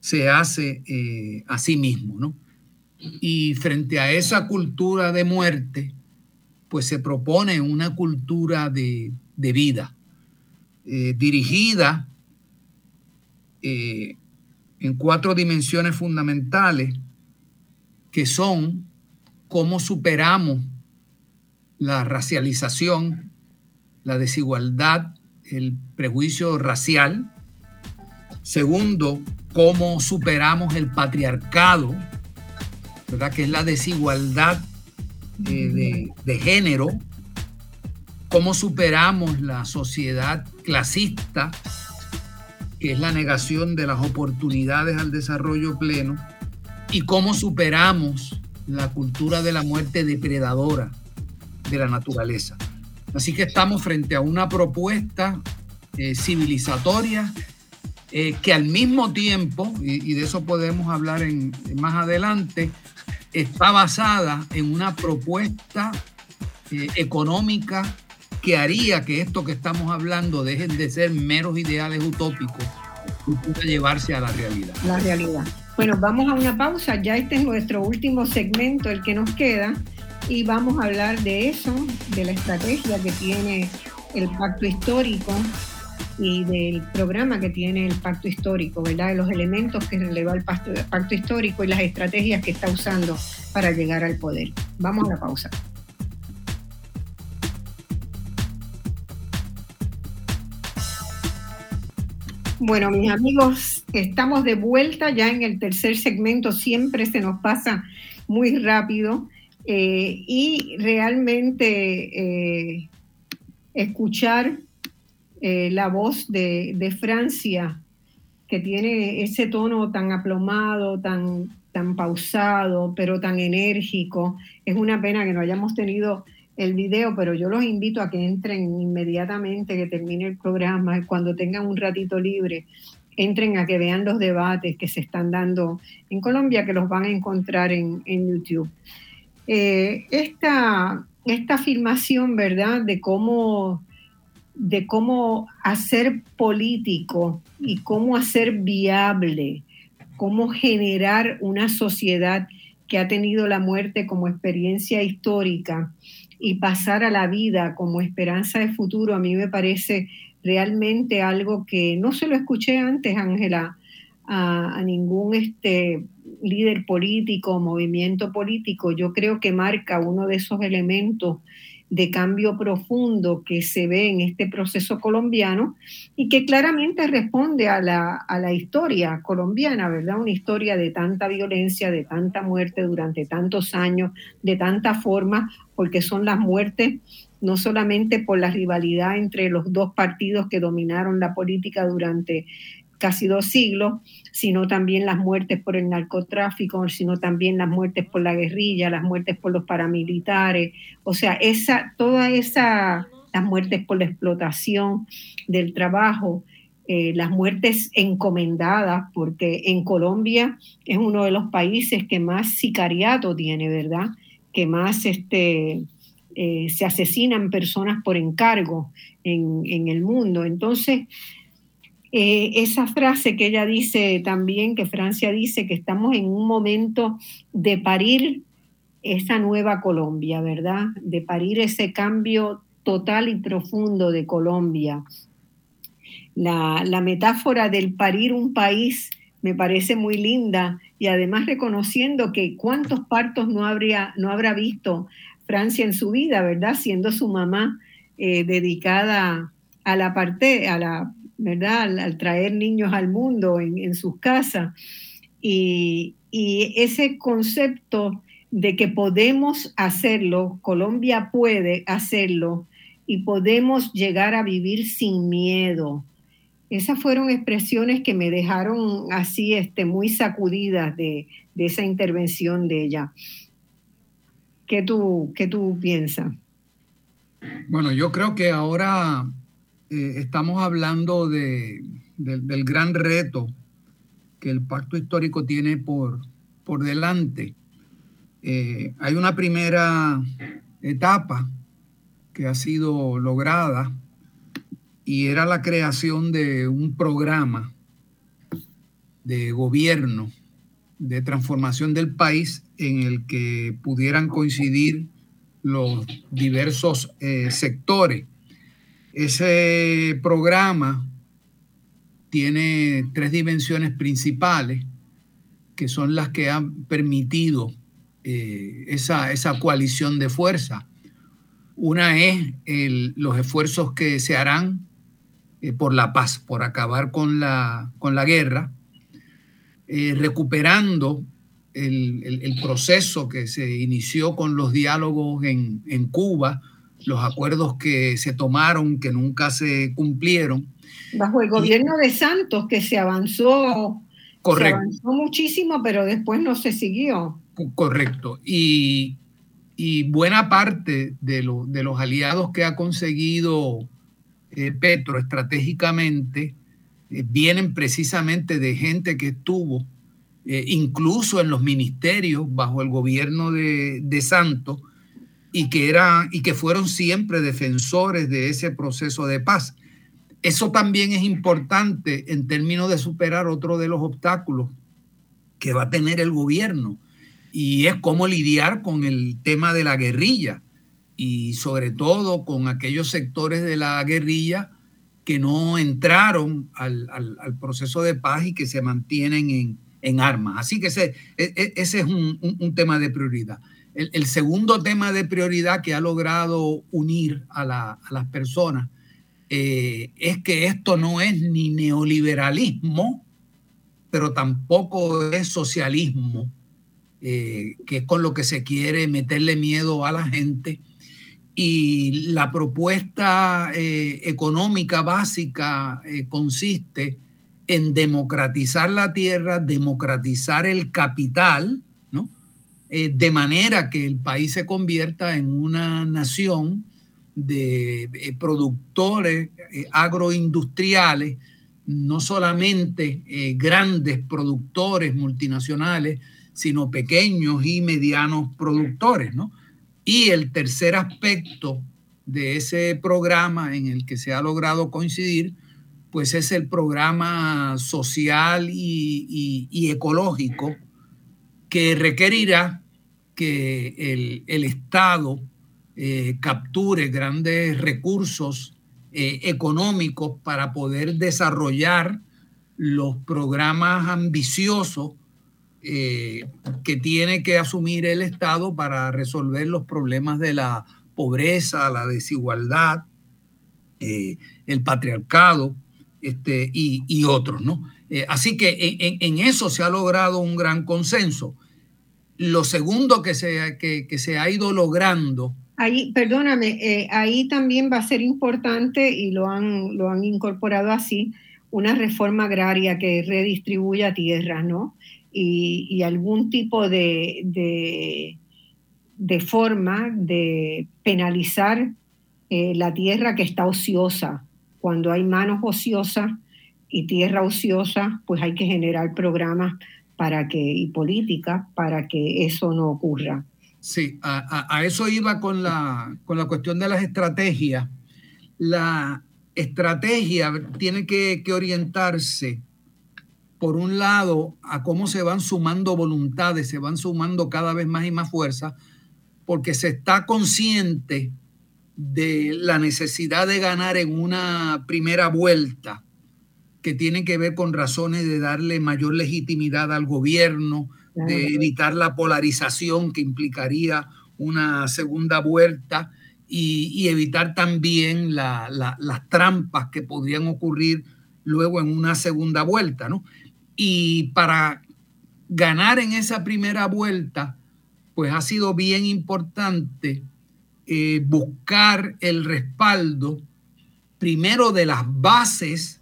se hace eh, a sí mismo, ¿no? Y frente a esa cultura de muerte, pues se propone una cultura de, vida, eh, dirigida en cuatro dimensiones fundamentales, que son cómo superamos la racialización, la desigualdad el prejuicio racial. Segundo, cómo superamos el patriarcado, ¿verdad? que es la desigualdad eh, de, género. Cómo superamos la sociedad clasista, que es la negación de las oportunidades al desarrollo pleno. Y cómo superamos la cultura de la muerte depredadora de la naturaleza. Así que estamos frente a una propuesta eh, civilizatoria eh, que al mismo tiempo, y, de eso podemos hablar en, más adelante, está basada en una propuesta eh, económica que que haría que esto que estamos hablando dejen de ser meros ideales utópicos y pueda llevarse a la realidad. La realidad. Bueno, vamos a una pausa. Ya este es nuestro último segmento, el que nos queda, y vamos a hablar de eso, de la estrategia que tiene el pacto histórico y del programa que tiene el pacto histórico, ¿verdad? De los elementos que releva el pacto, pacto histórico y las estrategias que está usando para llegar al poder. Vamos a la pausa. Bueno, mis amigos, estamos de vuelta ya en el tercer segmento, siempre se nos pasa muy rápido eh, y realmente eh, escuchar eh, la voz de, Francia, que tiene ese tono tan aplomado, tan, tan pausado, pero tan enérgico. Es una pena que no hayamos tenido el video, pero yo los invito a que entren inmediatamente que termine el programa, cuando tengan un ratito libre, entren a que vean los debates que se están dando en Colombia, que los van a encontrar en, en YouTube. Eh, esta, esta ¿verdad?, de cómo, de cómo hacer político y cómo hacer viable, cómo generar una sociedad que ha tenido la muerte como experiencia histórica y pasar a la vida como esperanza de futuro, a mí me parece realmente algo que no se lo escuché antes, Ángela, a, ningún este, líder político, movimiento político. Yo creo que marca uno de esos elementos de cambio profundo que se ve en este proceso colombiano y que claramente responde a la, a la, historia colombiana, ¿verdad? Una historia de tanta violencia, de tanta muerte durante tantos años, de tanta forma, porque son las muertes no solamente por la rivalidad entre los dos partidos que dominaron la política durante casi dos siglos, sino también las muertes por el narcotráfico, sino también las muertes por la guerrilla, las muertes por los paramilitares, o sea, esa, toda esa, las muertes por la explotación del trabajo, eh, las muertes encomendadas, porque en Colombia es uno de los países que más sicariato tiene, ¿verdad? Que más este, eh, se asesinan personas por encargo en, en el mundo. Entonces, eh, esa frase que ella dice también, que Francia dice que estamos en un momento de parir esa nueva Colombia, ¿verdad? De parir ese cambio total y profundo de Colombia. La, la metáfora del parir un país me parece muy linda y además reconociendo que cuántos partos no, habría, no habrá visto Francia en su vida, ¿verdad? Siendo su mamá eh, dedicada a la parte, a la ¿verdad? Al, traer niños al mundo en, sus casas. Y, ese concepto de que podemos hacerlo, Colombia puede hacerlo y podemos llegar a vivir sin miedo. Esas fueron expresiones que me dejaron así este, muy sacudidas de, esa intervención de ella. ¿Qué tú, qué tú piensas? Bueno, yo creo que ahora eh, estamos hablando de, del gran reto que el pacto histórico tiene por, por delante. Eh, hay una primera etapa que ha sido lograda y era la creación de un programa de gobierno de transformación del país en el que pudieran coincidir los diversos eh, sectores ese programa tiene tres dimensiones principales que son las que han permitido eh, esa, coalición de fuerza. Una es los esfuerzos que se harán eh, por la paz, por acabar con la, con la guerra, eh, recuperando el, proceso que se inició con los diálogos en, en Cuba, los acuerdos que se tomaron, que nunca se cumplieron. Bajo el gobierno de Santos, que se avanzó, correcto. Se avanzó muchísimo, pero después no se siguió. Correcto. Y, buena parte de, de, los aliados que ha conseguido eh, Petro estratégicamente eh, vienen precisamente de gente que estuvo eh, incluso en los ministerios bajo el gobierno de, de Santos y que, eran, y que fueron siempre defensores de ese proceso de paz. Eso también es importante en términos de superar otro de los obstáculos que va a tener el gobierno y es cómo lidiar con el tema de la guerrilla y sobre todo con aquellos sectores de la guerrilla que no entraron al, proceso de paz y que se mantienen en, armas. Así que ese, e, e, ese es un, tema de prioridad. El, segundo tema de prioridad que ha logrado unir a, las personas eh, es que esto no es ni neoliberalismo, pero tampoco es socialismo, eh, que es con lo que se quiere meterle miedo a la gente y la propuesta eh, económica básica consiste en democratizar la tierra, democratizar el capital. Eh, de manera que el país se convierta en una nación de productores agroindustriales, no solamente grandes productores multinacionales, sino pequeños y medianos productores, ¿no? Y el tercer aspecto de ese programa en el que se ha logrado coincidir, pues es el programa social y, ecológico que requerirá que el, Estado eh, capture grandes recursos eh, económicos para poder desarrollar los programas ambiciosos eh, que tiene que asumir el Estado para resolver los problemas de la pobreza, la desigualdad, el patriarcado este, y, otros, ¿no? Eh, así que en, eso se ha logrado un gran consenso. Lo segundo que se, que, se ha ido logrando. Ahí, perdóname, ahí también va a ser importante y lo han, lo han incorporado así, una reforma agraria que redistribuya tierras, ¿no? y, algún tipo de, de, forma de penalizar eh, la tierra que está ociosa. Cuando hay manos ociosas y tierra ociosa, pues hay que generar programas para que, y políticas para que eso no ocurra. Sí, a, eso iba con la, con la cuestión de las estrategias. La estrategia tiene que, que orientarse por un lado, a cómo se van sumando voluntades, se van sumando cada vez más y más fuerzas, porque se está consciente de la necesidad de ganar en una primera vuelta, que tiene que ver con razones de darle mayor legitimidad al gobierno, de evitar la polarización que implicaría una segunda vuelta y, evitar también las trampas que podrían ocurrir luego en una segunda vuelta, ¿no? Y para ganar en esa primera vuelta, pues ha sido bien importante eh, buscar el respaldo primero de las bases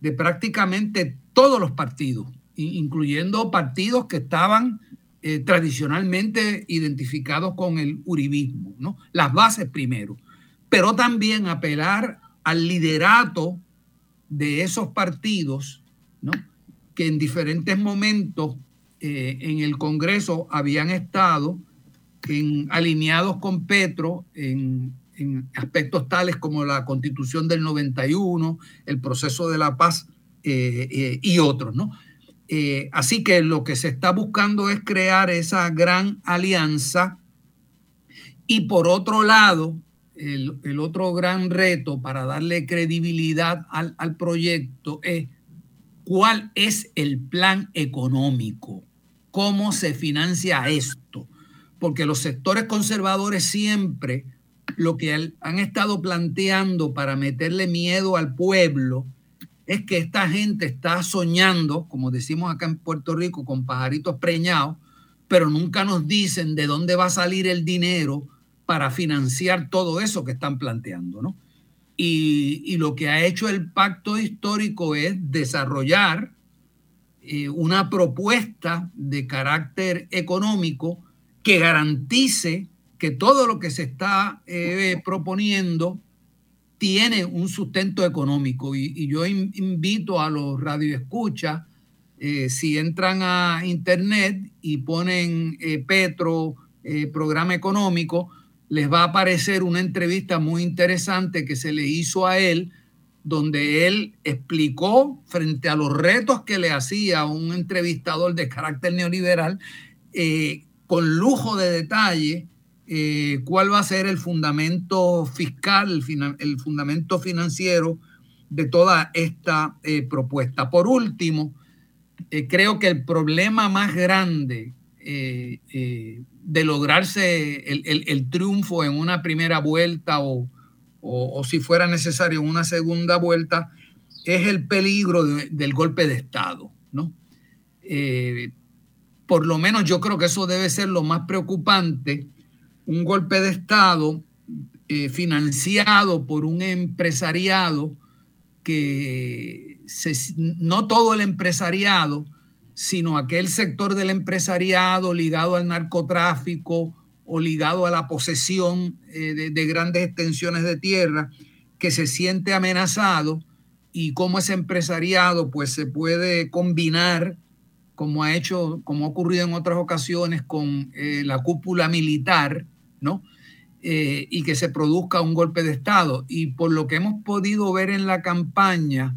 de prácticamente todos los partidos, incluyendo partidos que estaban eh, tradicionalmente identificados con el uribismo, ¿no? Las bases primero, pero también apelar al liderato de esos partidos, ¿no? que en diferentes momentos eh, en el Congreso habían estado alineados con Petro en, aspectos tales como la constitución del 91, el proceso de la paz eh, eh, y otros, ¿no? así que lo que se está buscando es crear esa gran alianza y por otro lado, el, otro gran reto para darle credibilidad al proyecto es cuál es el plan económico, cómo se financia esto, porque los sectores conservadores siempre lo que han estado planteando para meterle miedo al pueblo es que esta gente está soñando, como decimos acá en Puerto Rico, con pajaritos preñados, pero nunca nos dicen de dónde va a salir el dinero para financiar todo eso que están planteando, ¿no? Y, lo que ha hecho el pacto histórico es desarrollar eh, una propuesta de carácter económico que garantice que todo lo que se está eh, proponiendo tiene un sustento económico. Y, yo invito a los radioescuchas, eh, si entran a internet y ponen Petro eh, programa económico, les va a aparecer una entrevista muy interesante que se le hizo a él, donde él explicó frente a los retos que le hacía un entrevistador de carácter neoliberal, con lujo de detalle, eh, cuál va a ser el fundamento fiscal, el, fundamento financiero de toda esta eh, propuesta. Por último, creo que el problema más grande de lograrse el, triunfo en una primera vuelta o, si fuera necesario una segunda vuelta es el peligro del golpe de Estado, ¿no? Eh, por lo menos yo creo que eso debe ser lo más preocupante, un golpe de Estado eh, financiado por un empresariado que no todo el empresariado, sino aquel sector del empresariado ligado al narcotráfico o ligado a la posesión eh, de, grandes extensiones de tierra que se siente amenazado y cómo ese empresariado pues se puede combinar como ha hecho, como ha ocurrido en otras ocasiones con eh, la cúpula militar, ¿no? Eh, y que se produzca un golpe de Estado. Y por lo que hemos podido ver en la campaña,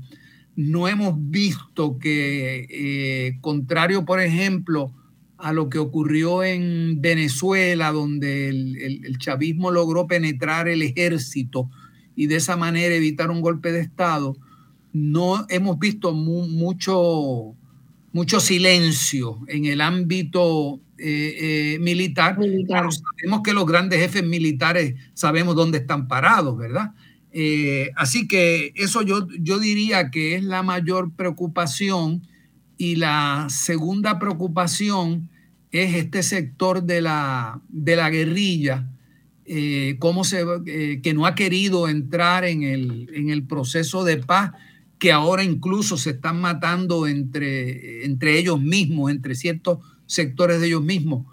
no hemos visto que, eh, contrario, por ejemplo, a lo que ocurrió en Venezuela, donde el, chavismo logró penetrar el ejército y de esa manera evitar un golpe de Estado, no hemos visto mucho, mucho silencio en el ámbito eh, eh, militar. sabemos que los grandes jefes militares sabemos dónde están parados, ¿verdad? Eh, así que eso yo, yo diría que es la mayor preocupación y la segunda preocupación es este sector de la, de la guerrilla, eh, cómo se, eh, que no ha querido entrar en el, en el, proceso de paz, que ahora incluso se están matando entre, entre ellos mismos, entre ciertos sectores de ellos mismos.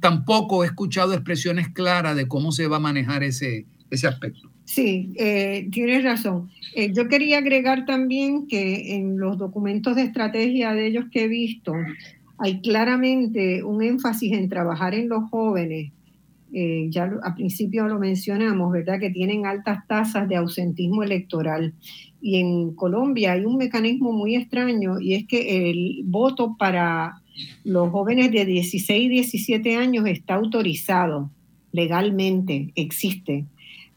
tampoco he escuchado expresiones claras de cómo se va a manejar ese, ese aspecto. Sí, eh, tienes razón. Eh, yo quería agregar también que en los documentos de estrategia de ellos que he visto, hay claramente un énfasis en trabajar en los jóvenes. Eh, ya al principio lo mencionamos, ¿verdad? Que tienen altas tasas de ausentismo electoral. Y en Colombia hay un mecanismo muy extraño y es que el voto para los jóvenes de 16 y 17 años está autorizado legalmente, existe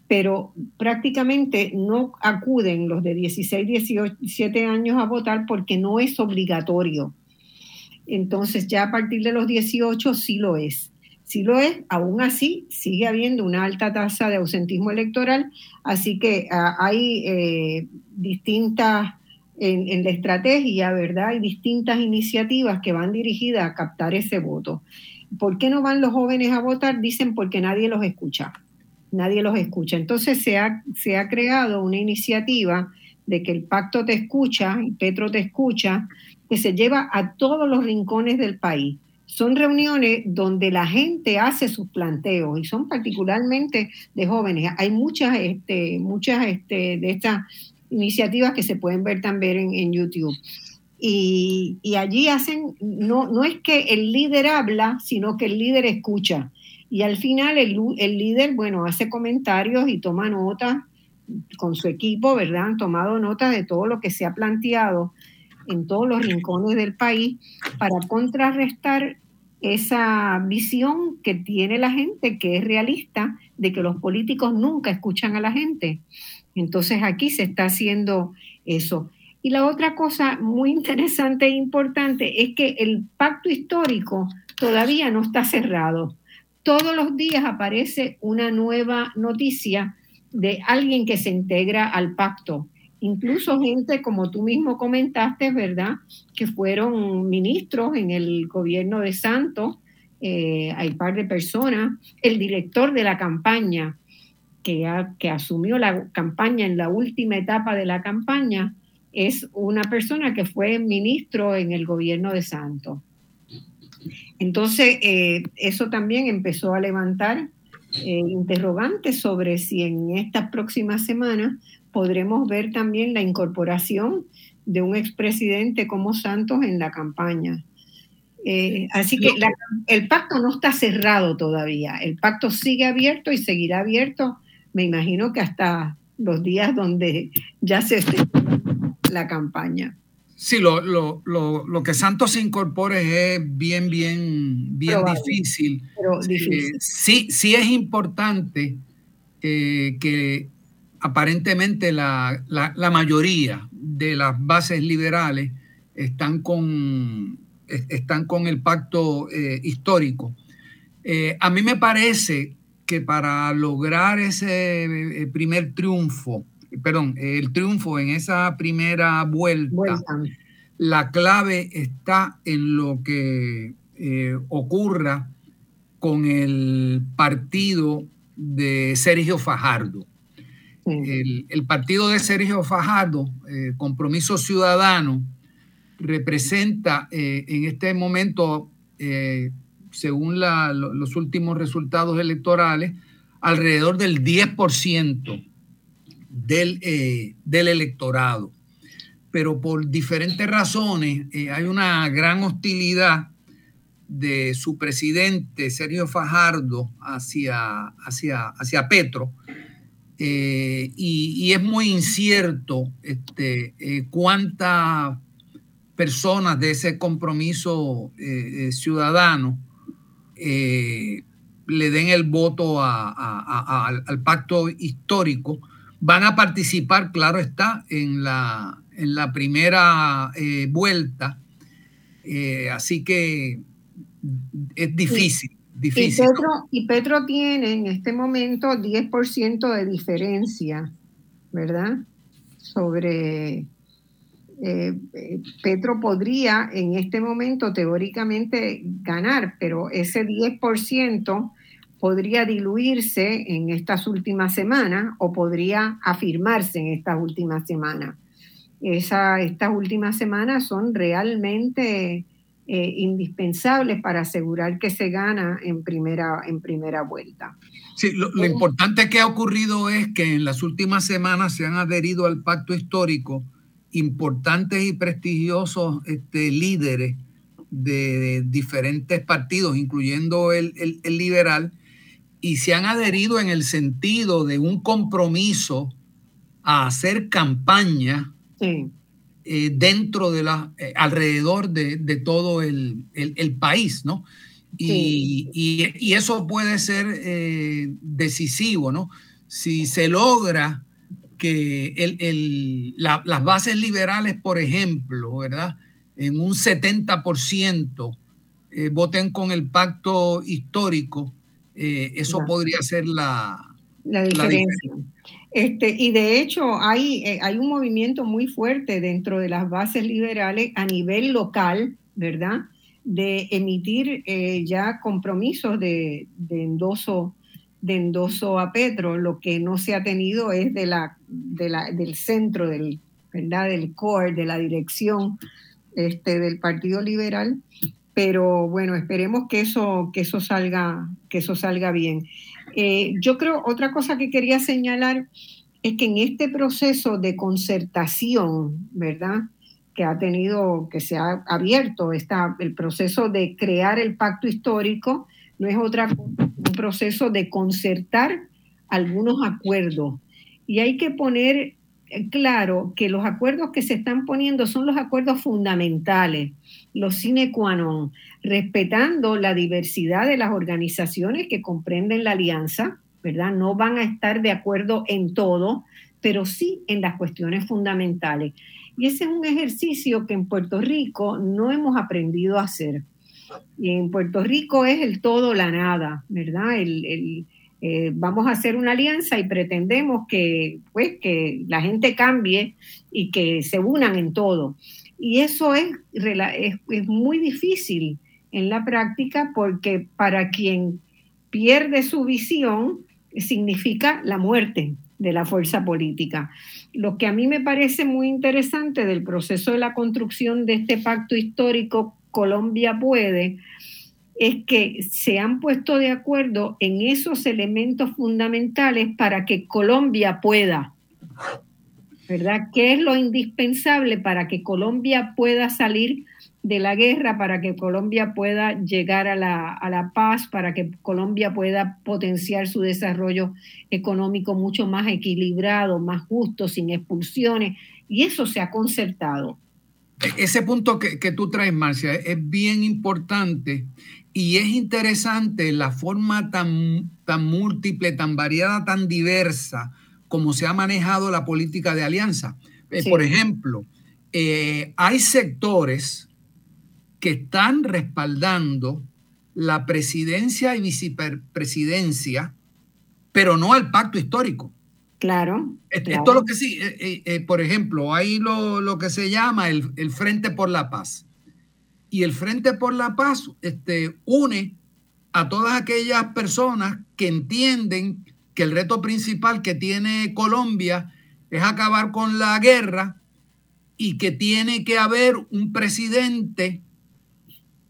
pero prácticamente no acuden los de 16, 17 años a votar porque no es obligatorio. Entonces ya a partir de los 18 sí lo es. Sí lo es, aún así sigue habiendo una alta tasa de ausentismo electoral, así que ah, hay eh, distintas, en, la estrategia, ¿verdad? Hay distintas iniciativas que van dirigidas a captar ese voto. ¿Por qué no van los jóvenes a votar? Dicen porque nadie los escucha nadie los escucha. Entonces se ha, se ha creado una iniciativa de que el pacto te escucha, Petro te escucha, que se lleva a todos los rincones del país. Son reuniones donde la gente hace sus planteos y son particularmente de jóvenes. Hay muchas, este, muchas este, de estas iniciativas que se pueden ver también en, YouTube. Y, y, allí hacen, no, no es que el líder habla, sino que el líder escucha. Y al final el, líder, bueno, hace comentarios y toma notas con su equipo, ¿verdad? Han tomado notas de todo lo que se ha planteado en todos los rincones del país para contrarrestar esa visión que tiene la gente, que es realista, de que los políticos nunca escuchan a la gente. Entonces aquí se está haciendo eso. Y la otra cosa muy interesante e importante es que el pacto histórico todavía no está cerrado todos los días aparece una nueva noticia de alguien que se integra al pacto. Incluso gente, como tú mismo comentaste, ¿verdad? Que fueron ministros en el gobierno de Santos, eh, hay par de personas, el director de la campaña, que, asumió la campaña en la última etapa de la campaña, es una persona que fue ministro en el gobierno de Santos. Entonces, eh, eso también empezó a levantar eh, interrogantes sobre si en estas próximas semanas podremos ver también la incorporación de un expresidente como Santos en la campaña. Eh, así que el pacto no está cerrado todavía. El pacto sigue abierto y seguirá abierto, me imagino que hasta los días donde ya se esté la campaña. Sí, lo, lo, lo, lo, que Santos se incorpore es bien, bien, bien difícil. Pero difícil. sí, sí es importante eh, que aparentemente la, la, la, mayoría de las bases liberales están con, están con el pacto eh, histórico. Eh, a mí me parece que para lograr ese eh, primer triunfo, perdón, el triunfo en esa primera vuelta, la clave está en lo que ocurra con el partido de Sergio Fajardo. El, el, partido de Sergio Fajardo, Compromiso Ciudadano, representa eh, en este momento, eh, según los últimos resultados electorales, alrededor del 10% del, eh, del electorado. Pero por diferentes razones hay una gran hostilidad de su presidente Sergio Fajardo hacia, hacia, hacia Petro. y, es muy incierto este, cuánta personas de ese compromiso eh, eh, ciudadano eh, le den el voto al, pacto histórico, van a participar, claro está, en la, en la primera vuelta. así que es difícil. difícil y, Petro, y Petro tiene en este momento 10% de diferencia, ¿verdad? Sobre eh, Petro podría en este momento teóricamente ganar, pero ese 10% podría diluirse en estas últimas semanas o podría afirmarse en estas últimas semanas. Esa, estas últimas semanas son realmente eh, indispensables para asegurar que se gana en primera, en primera vuelta. Sí, lo, lo importante que ha ocurrido es que en las últimas semanas se han adherido al pacto histórico importantes y prestigiosos este, líderes de, diferentes partidos, incluyendo el, liberal, y se han adherido en el sentido de un compromiso a hacer campaña eh, dentro de la, eh, alrededor de, todo el, país, ¿no? Y, y, eso puede ser eh, decisivo, ¿no? Si se logra que el, las bases liberales, por ejemplo, ¿verdad? En un 70% eh, voten con el pacto histórico, eh, eso podría ser la, la diferencia. Este, y de hecho hay, eh, hay un movimiento muy fuerte dentro de las bases liberales a nivel local, ¿verdad? De emitir ya compromisos de, de endoso de endoso a Petro, lo que no se ha tenido es de la, de la, del centro, del, ¿verdad? del core, de la dirección este, del Partido Liberal. Pero bueno, esperemos que eso, que eso, salga, que eso salga bien. Eh, yo creo, otra cosa que quería señalar es que en este proceso de concertación, ¿verdad? que ha tenido, que se ha abierto está el proceso de crear el pacto histórico, no es otra cosa un proceso de concertar algunos acuerdos. Y hay que poner claro que los acuerdos que se están poniendo son los acuerdos fundamentales, los sine qua non, respetando la diversidad de las organizaciones que comprenden la alianza, ¿verdad? No van a estar de acuerdo en todo, pero sí en las cuestiones fundamentales. Y ese es un ejercicio que en Puerto Rico no hemos aprendido a hacer. En Puerto Rico es el todo la nada, ¿verdad? El, eh, vamos a hacer una alianza y pretendemos que, pues, que la gente cambie y que se unan en todo. Y eso es, es, es muy difícil en la práctica porque para quien pierde su visión significa la muerte de la fuerza política. Lo que a mí me parece muy interesante del proceso de la construcción de este pacto histórico Colombia puede, es que se han puesto de acuerdo en esos elementos fundamentales para que Colombia pueda. ¿Verdad? ¿Qué es lo indispensable para que Colombia pueda salir de la guerra para que Colombia pueda llegar a la, a la, paz, para que Colombia pueda potenciar su desarrollo económico mucho más equilibrado, más justo, sin expulsiones, y eso se ha concertado. E-, ese punto que, que tú traes, Marcia, es bien importante y es interesante la forma tan, tan múltiple, tan variada, tan diversa como se ha manejado la política de alianza. Eh, por ejemplo, eh, hay sectores que están respaldando la presidencia y vicepresidencia, pero no al pacto histórico. Claro. Esto, lo que sí, eh, por ejemplo, hay lo, que se llama el, el, Frente por la Paz. Y el Frente por la Paz este, une a todas aquellas personas que entienden que el reto principal que tiene Colombia es acabar con la guerra y que tiene que haber un presidente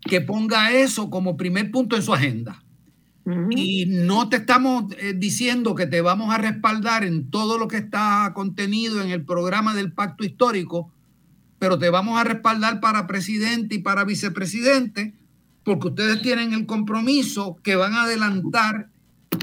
que ponga eso como primer punto en su agenda. Y no te estamos eh, diciendo que te vamos a respaldar en todo lo que está contenido en el programa del pacto histórico, pero te vamos a respaldar para presidente y para vicepresidente, porque ustedes tienen el compromiso que van a adelantar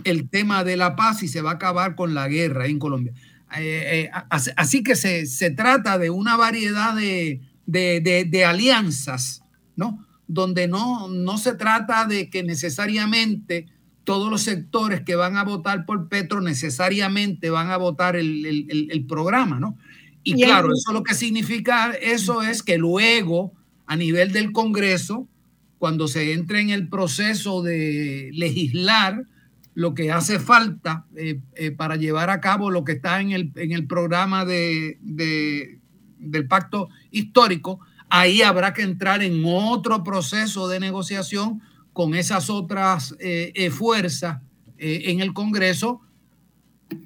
el tema de la paz y se va a acabar con la guerra en Colombia. Eh, eh, así que se, trata de una variedad de, alianzas, ¿no? Donde no, no se trata de que necesariamente todos los sectores que van a votar por Petro necesariamente van a votar el, programa, ¿no? Y, claro, eso lo que significa, eso es que luego, a nivel del Congreso, cuando se entre en el proceso de legislar, lo que hace falta eh, eh, para llevar a cabo lo que está en el, en el programa de, del pacto histórico, ahí habrá que entrar en otro proceso de negociación con esas otras eh, fuerzas en el Congreso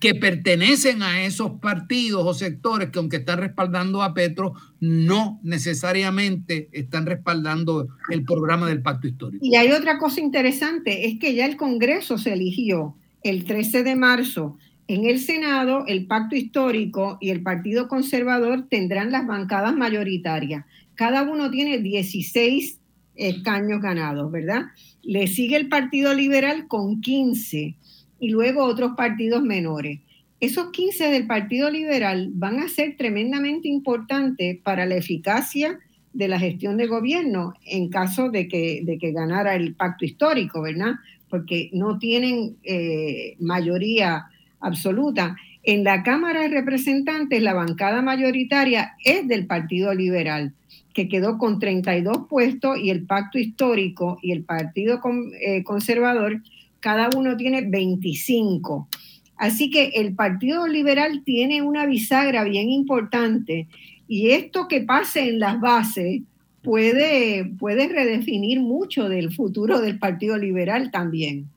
que pertenecen a esos partidos o sectores que aunque están respaldando a Petro, no necesariamente están respaldando el programa del pacto histórico. Y hay otra cosa interesante, es que ya el Congreso se eligió el 13 de marzo. En el Senado, el pacto histórico y el Partido Conservador tendrán las bancadas mayoritarias. Cada uno tiene 16 escaños ganados, ¿verdad? Le sigue el Partido Liberal con 15 y luego otros partidos menores. Esos 15 del Partido Liberal van a ser tremendamente importantes para la eficacia de la gestión de gobierno en caso de que, de que ganara el pacto histórico, ¿verdad? Porque no tienen eh, mayoría absoluta. En la Cámara de Representantes, la bancada mayoritaria es del Partido Liberal, que quedó con 32 puestos y el pacto histórico y el Partido eh, Conservador cada uno tiene 25. Así que el Partido Liberal tiene una bisagra bien importante y esto que pase en las bases puede, puede redefinir mucho del futuro del Partido Liberal también.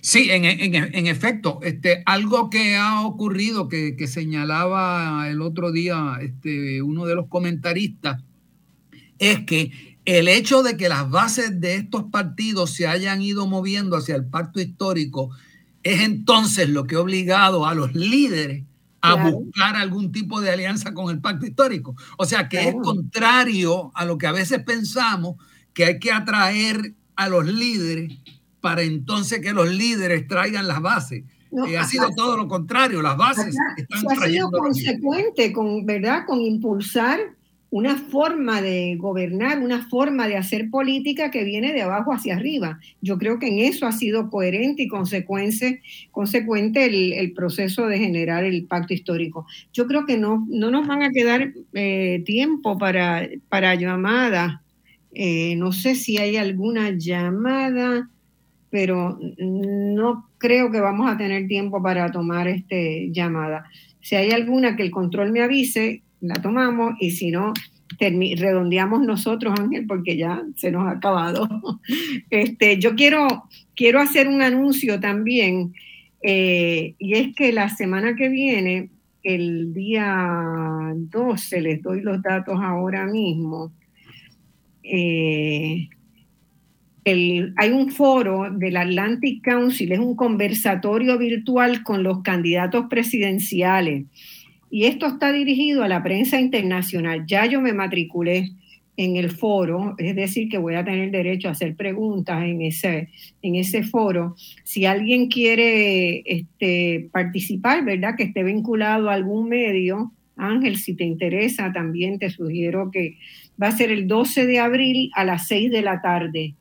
Sí, en, efecto, este, algo que ha ocurrido que, que, señalaba el otro día este, uno de los comentaristas es que el hecho de que las bases de estos partidos se hayan ido moviendo hacia el pacto histórico es entonces lo que ha obligado a los líderes a buscar algún tipo de alianza con el pacto histórico. O sea que es contrario a lo que a veces pensamos que hay que atraer a los líderes para entonces que los líderes traigan las bases. Eh, ha sido todo lo contrario, las bases están ha sido consecuente con, ¿verdad? con impulsar una forma de gobernar, una forma de hacer política que viene de abajo hacia arriba. Yo creo que en eso ha sido coherente y consecuente, consecuente el, proceso de generar el pacto histórico. Yo creo que no, no nos van a quedar eh, tiempo para, para llamadas. Eh, no sé si hay alguna llamada, pero no creo que vamos a tener tiempo para tomar este llamada. Si hay alguna que el control me avise, la tomamos y si no, redondeamos nosotros, Ángel, porque ya se nos ha acabado. Este, yo quiero, quiero hacer un anuncio también, eh, y es que la semana que viene, el día 12, les doy los datos ahora mismo, eh, hay un foro del Atlantic Council, es un conversatorio virtual con los candidatos presidenciales y esto está dirigido a la prensa internacional. Ya yo me matriculé en el foro, es decir, que voy a tener derecho a hacer preguntas en ese, en ese foro. Si alguien quiere este, participar, ¿verdad? Que esté vinculado a algún medio, Ángel, si te interesa, también te sugiero que va a ser el 12 de abril a las 6 de la tarde.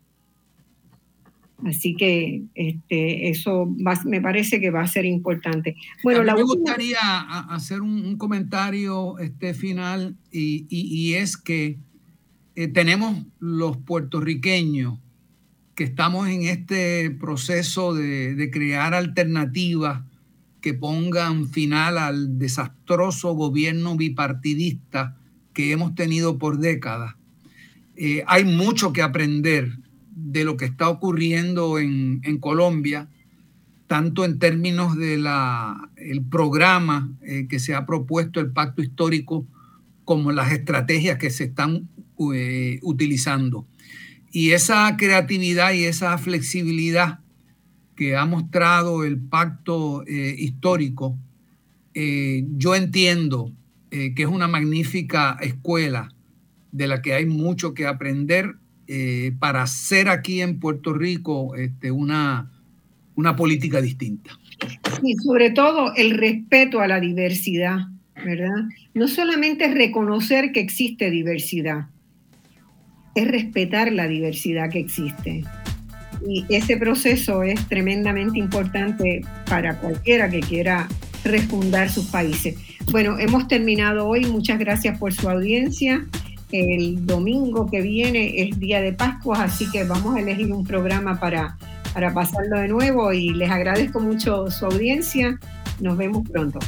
Así que este, eso me parece que va a ser importante. Bueno, me gustaría hacer un, comentario este, final y, es que eh, tenemos los puertorriqueños que estamos en este proceso de, de crear alternativas que pongan final al desastroso gobierno bipartidista que hemos tenido por décadas. Eh, hay mucho que aprender de lo que está ocurriendo en, Colombia, tanto en términos del el programa eh, que se ha propuesto, el pacto histórico, como las estrategias que se están eh, utilizando. Y esa creatividad y esa flexibilidad que ha mostrado el pacto eh, histórico, yo entiendo que es una magnífica escuela de la que hay mucho que aprender para hacer aquí en Puerto Rico este, una, una política distinta. Y sobre todo el respeto a la diversidad, ¿verdad? No solamente reconocer que existe diversidad, es respetar la diversidad que existe. Y ese proceso es tremendamente importante para cualquiera que quiera refundar sus países. Bueno, hemos terminado hoy. Muchas gracias por su audiencia. El domingo que viene es día de Pascua, así que vamos a elegir un programa para, para pasarlo de nuevo y les agradezco mucho su audiencia. Nos vemos pronto.